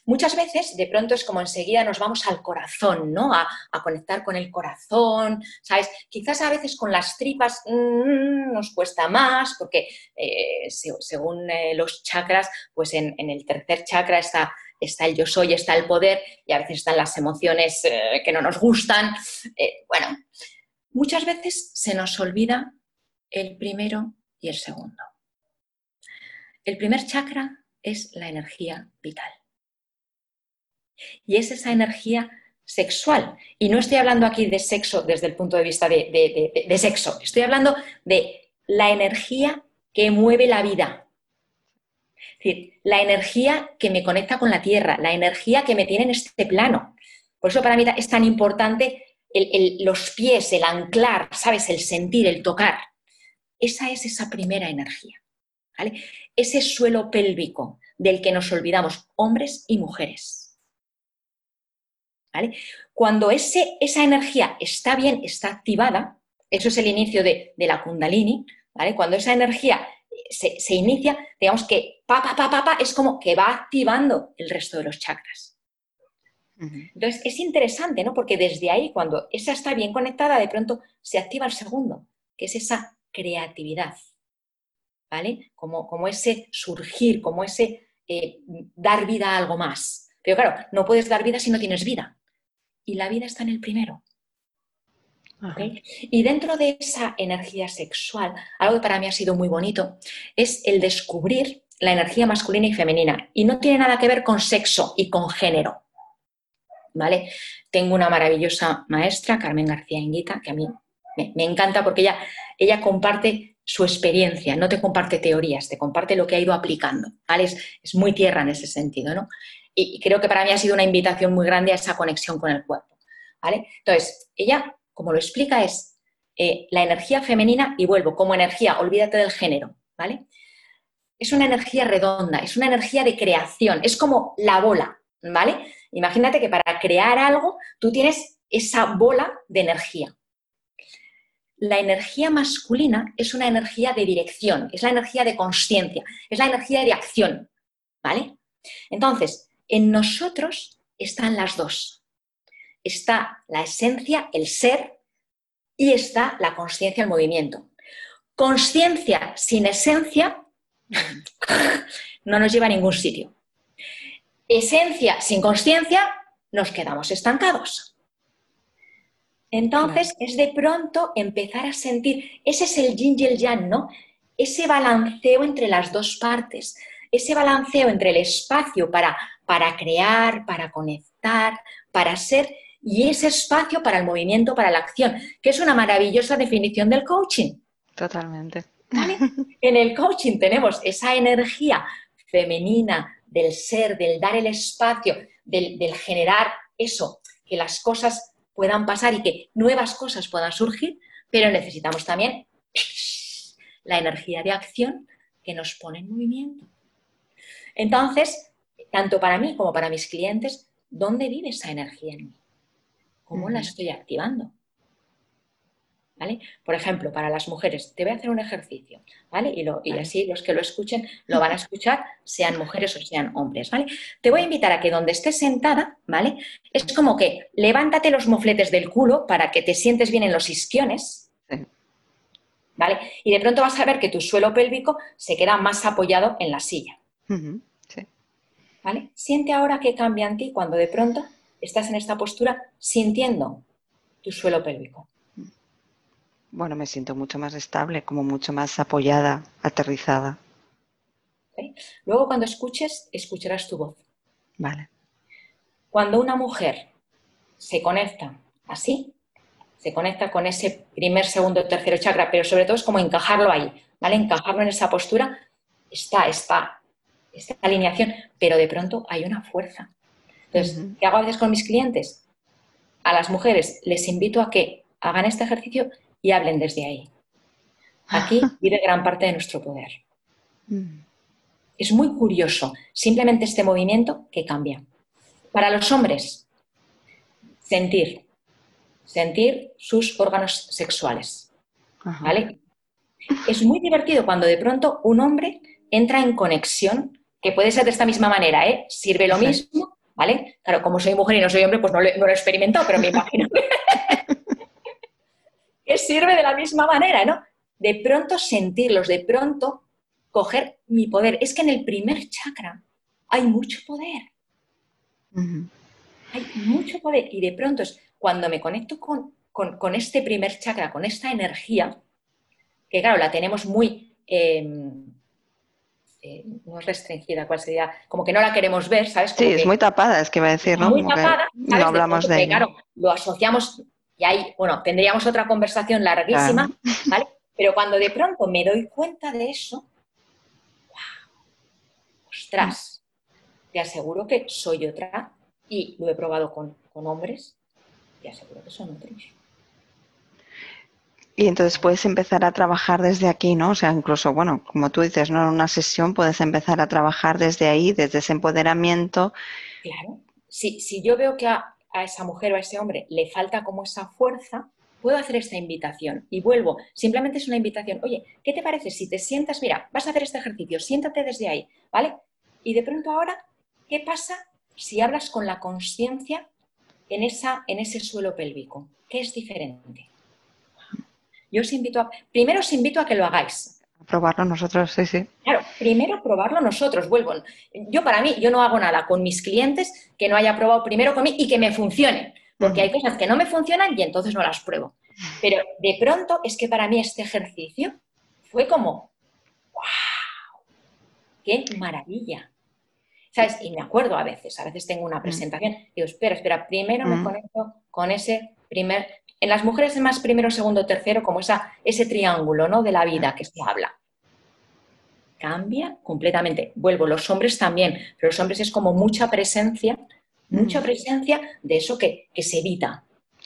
Muchas veces de pronto es como enseguida nos vamos al corazón, ¿no? A, conectar con el corazón, ¿sabes? Quizás a veces con las tripas mm, nos cuesta más porque eh, según eh, los chakras, pues en, el tercer chakra está, está el yo soy, está el poder y a veces están las emociones eh, que no nos gustan. bueno, muchas veces se nos olvida el primero y el segundo. El primer chakra es la energía vital. Y es esa energía sexual. Y no estoy hablando aquí de sexo desde el punto de vista de, sexo, estoy hablando de la energía que mueve la vida. Decir, la energía que me conecta con la tierra, la energía que me tiene en este plano. Por eso para mí es tan importante los pies, el anclar, ¿sabes? El sentir, el tocar. Esa es esa primera energía. Ese suelo pélvico del que nos olvidamos, hombres y mujeres. Cuando ese, esa energía está bien, está activada, eso es el inicio de, la kundalini, ¿vale? Cuando esa energía se, inicia, digamos que pa, pa, pa, pa, es como que va activando el resto de los chakras. Entonces, es interesante, ¿no? Porque desde ahí, cuando esa está bien conectada, de pronto se activa el segundo, que es esa creatividad, ¿vale? Como, como ese surgir, como ese eh, dar vida a algo más. Pero claro, no puedes dar vida si no tienes vida y la vida está en el primero. Y dentro de esa energía sexual, algo que para mí ha sido muy bonito, es el descubrir la energía masculina y femenina. Y no tiene nada que ver con sexo y con género. ¿Vale? Tengo una maravillosa maestra, Carmen García Inguita, que a mí me, encanta porque ella, ella comparte su experiencia, no te comparte teorías, te comparte lo que ha ido aplicando. ¿vale? Es, es muy tierra en ese sentido, ¿no? y creo que para mí ha sido una invitación muy grande a esa conexión con el cuerpo. ¿vale? Entonces, ella, como lo explica, es eh, la energía femenina, y vuelvo, como energía, olvídate del género, ¿vale? Es una energía redonda, es una energía de creación, es como la bola, ¿vale? Imagínate que para crear algo tú tienes esa bola de energía. La energía masculina es una energía de dirección, es la energía de conciencia, es la energía de acción, ¿vale? Entonces, en nosotros están las dos. Está la esencia, el ser, y está la conciencia, el movimiento. Conciencia sin esencia [LAUGHS] no nos lleva a ningún sitio. Esencia sin conciencia nos quedamos estancados. Entonces es de pronto empezar a sentir, ese es el yin y el yang, ¿no? Ese balanceo entre las dos partes, ese balanceo entre el espacio para para crear, para conectar, para ser y ese espacio para el movimiento, para la acción, que es una maravillosa definición del coaching. Totalmente. [LAUGHS] En el coaching tenemos esa energía femenina del ser, del dar el espacio, del, del generar eso, que las cosas puedan pasar y que nuevas cosas puedan surgir, pero necesitamos también la energía de acción que nos pone en movimiento. Entonces, tanto para mí como para mis clientes, ¿dónde vive esa energía en mí? ¿Cómo la estoy activando? ¿Vale? Por ejemplo, para las mujeres, te voy a hacer un ejercicio, ¿vale? Y, y, así los que lo escuchen lo van a escuchar, sean mujeres o sean hombres, ¿vale? Te voy a invitar a que donde estés sentada, ¿vale? Es como que levántate los mofletes del culo para que te sientes bien en los isquiones, ¿vale? Y de pronto vas a ver que tu suelo pélvico se queda más apoyado en la silla. ¿Vale? Siente ahora que cambia en ti cuando de pronto estás en esta postura sintiendo tu suelo pélvico. Bueno, me siento mucho más estable, como mucho más apoyada, aterrizada. Luego cuando escuches, escucharás tu voz. Vale. Cuando una mujer se conecta así, se conecta con ese primer, segundo, tercero chakra, pero sobre todo es como encajarlo ahí, ¿vale? Encajarlo en esa postura, está, está, esta alineación, pero de pronto hay una fuerza. Entonces, ¿qué hago a veces con mis clientes? A las mujeres les invito a que hagan este ejercicio y hablen desde ahí. Aquí vive gran parte de nuestro poder. Mm. Es muy curioso, simplemente este movimiento que cambia. Para los hombres, sentir, sentir sus órganos sexuales. ¿Vale? Es muy divertido cuando de pronto un hombre entra en conexión, que puede ser de esta misma manera, ¿eh? Sirve lo mismo, ¿vale? Claro, como soy mujer y no soy hombre, pues no lo, he experimentado, pero me imagino [LAUGHS] que sirve de la misma manera, ¿no? De pronto sentirlos, de pronto coger mi poder. Es que en el primer chakra hay mucho poder. Hay mucho poder y de pronto es cuando me conecto con, este primer chakra, con esta energía, que claro, la tenemos muy... Em, eh, no es restringida, ¿cuál sería? Como que no la queremos ver, ¿sabes? sí, es muy tapada, es que va a decir, ¿no? Muy tapada, No hablamos de, Claro, lo asociamos y ahí, bueno, tendríamos otra conversación larguísima, [LAUGHS] ¿vale? Pero cuando de pronto me doy cuenta de eso, ¡wow! ¡Ostras! Te aseguro que soy otra y lo he probado con, con hombres te aseguro que son otros. Y entonces puedes empezar a trabajar desde aquí, ¿no? O sea, incluso, bueno, como tú dices, ¿no? En una sesión puedes empezar a trabajar desde ahí, desde ese empoderamiento. Claro. Si, si yo veo que a, esa mujer o a ese hombre le falta como esa fuerza, puedo hacer esta invitación y vuelvo. Simplemente es una invitación. Oye, ¿qué te parece si te sientas? Mira, vas a hacer este ejercicio, siéntate desde ahí, ¿vale? Y de pronto ahora, ¿qué pasa si hablas con la conciencia en, esa, en ese suelo pélvico, que es diferente. Yo os invito a, primero os invito a que lo hagáis. A probarlo nosotros, sí, sí. Claro, primero probarlo nosotros. Vuelvo. Yo para mí, yo no hago nada con mis clientes que no haya probado primero conmigo y que me funcionen. Porque hay cosas que no me funcionan y entonces no las pruebo. Pero de pronto es que para mí este ejercicio fue como, ¡wow! ¡Qué maravilla! ¿Sabes? Y me acuerdo a veces, a veces tengo una presentación, digo, espera, espera, primero me conecto con ese primer, en las mujeres es más primero, segundo, tercero, como esa, ese triángulo, ¿no? De la vida que se habla. Cambia completamente. Vuelvo, los hombres también, pero los hombres es como mucha presencia, mucha presencia de eso que, se evita,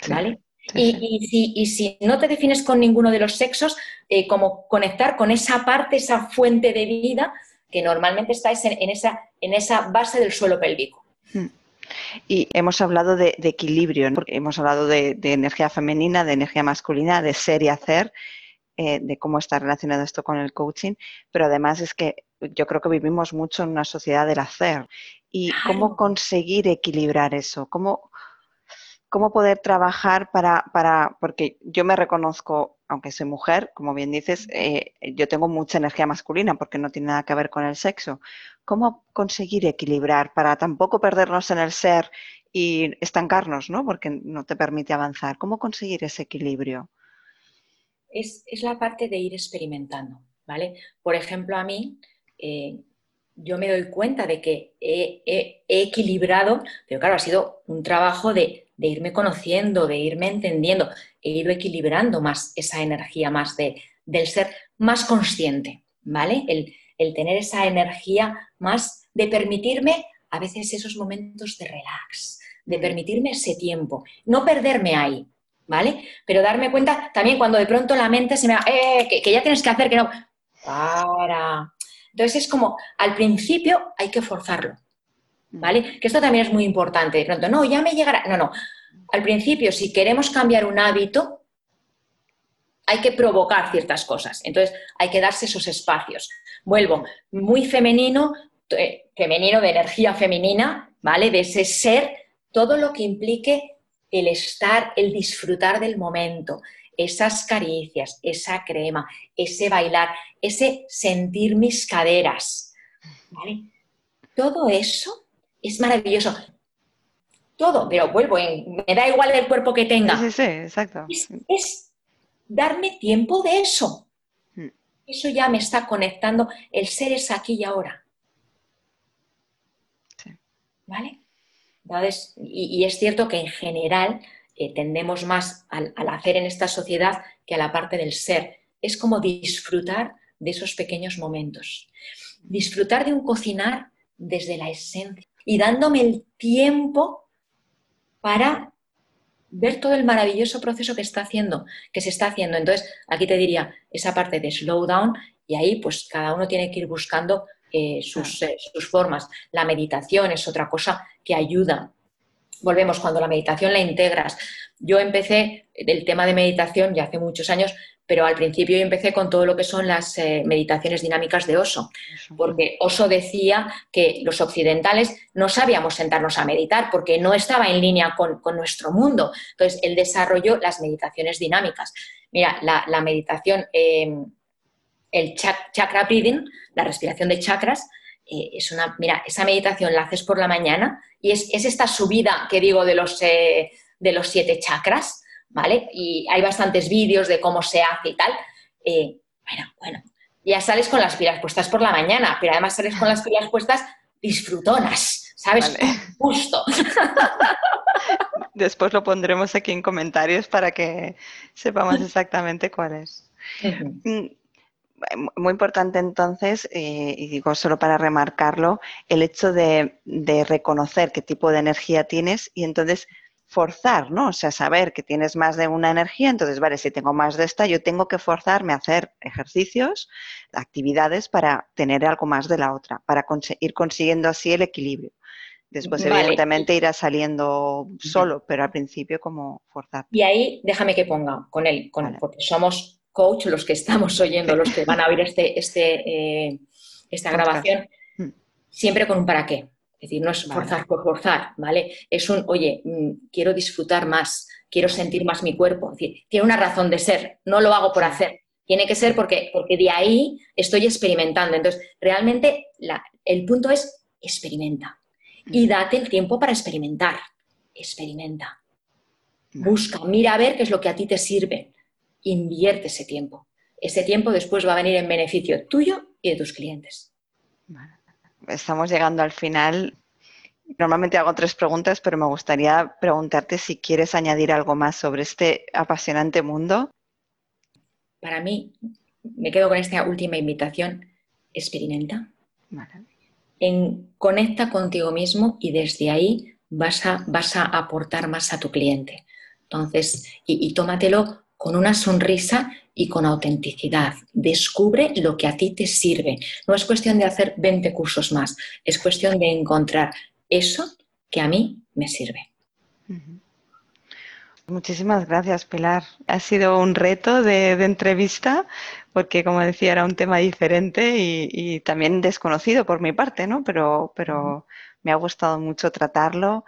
¿vale? Y, si, no te defines con ninguno de los sexos, eh, como conectar con esa parte, esa fuente de vida que normalmente está en, esa, en esa base del suelo pélvico. Y hemos hablado de, equilibrio, hemos hablado de, energía femenina, de energía masculina, de ser y hacer, eh, de cómo está relacionado esto con el coaching, pero además es que yo creo que vivimos mucho en una sociedad del hacer. ¿Y cómo conseguir equilibrar eso? ¿Cómo, cómo poder trabajar para, para, porque yo me reconozco, aunque soy mujer, como bien dices, eh, yo tengo mucha energía masculina porque no tiene nada que ver con el sexo. ¿Cómo conseguir equilibrar para tampoco perdernos en el ser y estancarnos, ¿no? Porque no te permite avanzar. ¿Cómo conseguir ese equilibrio? Es, la parte de ir experimentando, ¿vale? Por ejemplo, a mí, eh, yo me doy cuenta de que he, equilibrado, pero claro, ha sido un trabajo de, irme conociendo, de irme entendiendo, he ido equilibrando más esa energía, más de, del ser más consciente, ¿vale? El, tener esa energía más de permitirme a veces esos momentos de relax, de mm. permitirme ese tiempo, no perderme ahí, ¿vale? Pero darme cuenta también cuando de pronto la mente se me va, eh, que, que ya tienes que hacer, que no, para, entonces es como, al principio hay que forzarlo, ¿vale? Que esto también es muy importante. De pronto, no, ya me llegará. No, no. Al principio, si queremos cambiar un hábito, hay que provocar ciertas cosas. Entonces, hay que darse esos espacios. Vuelvo, muy femenino, eh, femenino de energía femenina, ¿vale? De ese ser, todo lo que implique el estar, el disfrutar del momento, esas caricias, esa crema, ese bailar, ese sentir mis caderas. ¿vale? Todo eso es maravilloso. Todo, pero vuelvo, en, me da igual el cuerpo que tenga. Sí, sí, exacto. Es, darme tiempo de eso. Hmm. eso ya me está conectando. El ser es aquí y ahora. ¿Vale? Entonces, y, es cierto que en general eh, tendemos más al, hacer en esta sociedad que a la parte del ser. Es como disfrutar de esos pequeños momentos. Disfrutar de un cocinar desde la esencia y dándome el tiempo para ver todo el maravilloso proceso que está haciendo, que se está haciendo. Entonces, aquí te diría esa parte de slow down y ahí pues cada uno tiene que ir buscando eh, sus, eh, sus, formas. La meditación es otra cosa que ayuda. Volvemos, cuando la meditación la integras. Yo empecé el tema de meditación ya hace muchos años pero al principio yo empecé con todo lo que son las eh, meditaciones dinámicas de Oso, porque Oso decía que los occidentales no sabíamos sentarnos a meditar porque no estaba en línea con, nuestro mundo. Entonces, él desarrolló las meditaciones dinámicas. Mira, la, meditación, em, el chakra breathing, la respiración de chakras, eh, es una, mira, esa meditación la haces por la mañana y es, esta subida que digo de los, eh, de los siete chakras ¿vale? Y hay bastantes vídeos de cómo se hace y tal. Eh, bueno, bueno, ya sales con las pilas puestas por la mañana, pero además sales con las pilas puestas disfrutonas, ¿sabes? Justo. [LAUGHS] Después lo pondremos aquí en comentarios para que sepamos [LAUGHS] exactamente cuál es. Muy importante entonces, eh, y digo solo para remarcarlo, el hecho de, de reconocer qué tipo de energía tienes y entonces forzar, ¿no? O sea, saber que tienes más de una energía, entonces, vale, si tengo más de esta, yo tengo que forzarme a hacer ejercicios, actividades para tener algo más de la otra, para ir consiguiendo así el equilibrio. Después, evidentemente, irá saliendo solo, pero al principio como forzar. Y ahí, déjame que ponga con él, con, porque somos coach los que estamos [LAUGHS] oyendo, los que van a oír este, este, eh, esta grabación, mm. siempre con un para qué. Es decir, no es forzar por forzar, ¿vale? Es un, oye, mm, quiero disfrutar más, quiero sentir más mi cuerpo. Es decir, tiene una razón de ser, no lo hago por hacer. Tiene que ser porque, porque de ahí estoy experimentando. Entonces, realmente el punto es experimenta. Y date el tiempo para experimentar. Experimenta. Busca, mira a ver qué es lo que a ti te sirve. Invierte ese tiempo. Ese tiempo después va a venir en beneficio tuyo y de tus clientes. Estamos llegando al final. Normalmente hago tres preguntas, pero me gustaría preguntarte si quieres añadir algo más sobre este apasionante mundo. Para mí, me quedo con esta última invitación. Experimenta. En, conecta contigo mismo y desde ahí vas a, vas a aportar más a tu cliente. Entonces, y tómatelo con una sonrisa y con autenticidad. Descubre lo que a ti te sirve. No es cuestión de hacer 20 cursos más, es cuestión de encontrar eso que a mí me sirve. Muchísimas gracias, Pilar. Ha sido un reto de, entrevista porque, como decía, era un tema diferente y, también desconocido por mi parte, ¿no? Pero, pero me ha gustado mucho tratarlo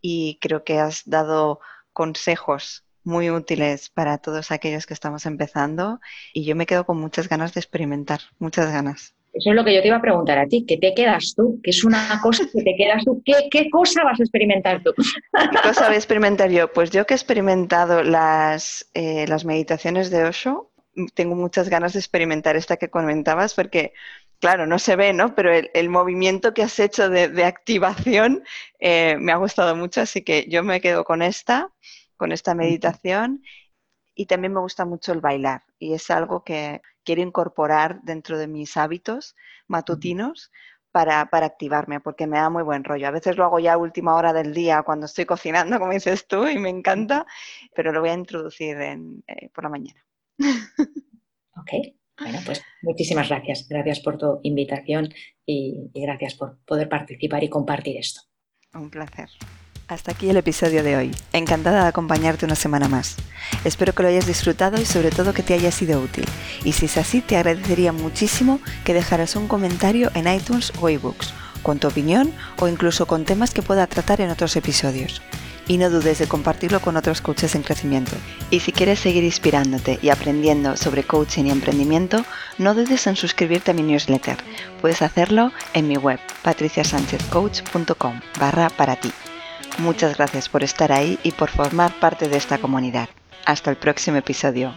y creo que has dado consejos muy útiles para todos aquellos que estamos empezando y yo me quedo con muchas ganas de experimentar, muchas ganas. Eso es lo que yo te iba a preguntar a ti, ¿qué te quedas tú? ¿Qué es una cosa que te quedas tú? ¿Qué, cosa vas a experimentar tú? ¿Qué cosa voy a [LAUGHS] experimentar yo? Pues yo que he experimentado las, eh, las meditaciones de Osho, tengo muchas ganas de experimentar esta que comentabas porque, claro, no se ve, ¿no? Pero el, movimiento que has hecho de, activación eh, me ha gustado mucho, así que yo me quedo con esta con esta meditación y también me gusta mucho el bailar y es algo que quiero incorporar dentro de mis hábitos matutinos para, activarme porque me da muy buen rollo. A veces lo hago ya a última hora del día cuando estoy cocinando, como dices tú, y me encanta, pero lo voy a introducir eh, por la mañana. Ok, bueno, pues muchísimas gracias. Gracias por tu invitación y gracias por poder participar y compartir esto. Un placer. Hasta aquí el episodio de hoy. Encantada de acompañarte una semana más. Espero que lo hayas disfrutado y sobre todo que te haya sido útil. Y si es así, te agradecería muchísimo que dejaras un comentario en iTunes o iBooks, con tu opinión o incluso con temas que pueda tratar en otros episodios. Y no dudes de compartirlo con otros coaches en crecimiento. Y si quieres seguir inspirándote y aprendiendo sobre coaching y emprendimiento, no dudes en suscribirte a mi newsletter. Puedes hacerlo en mi web patriciasanchezcoach.com barra para ti. Muchas gracias por estar ahí y por formar parte de esta comunidad. Hasta el próximo episodio.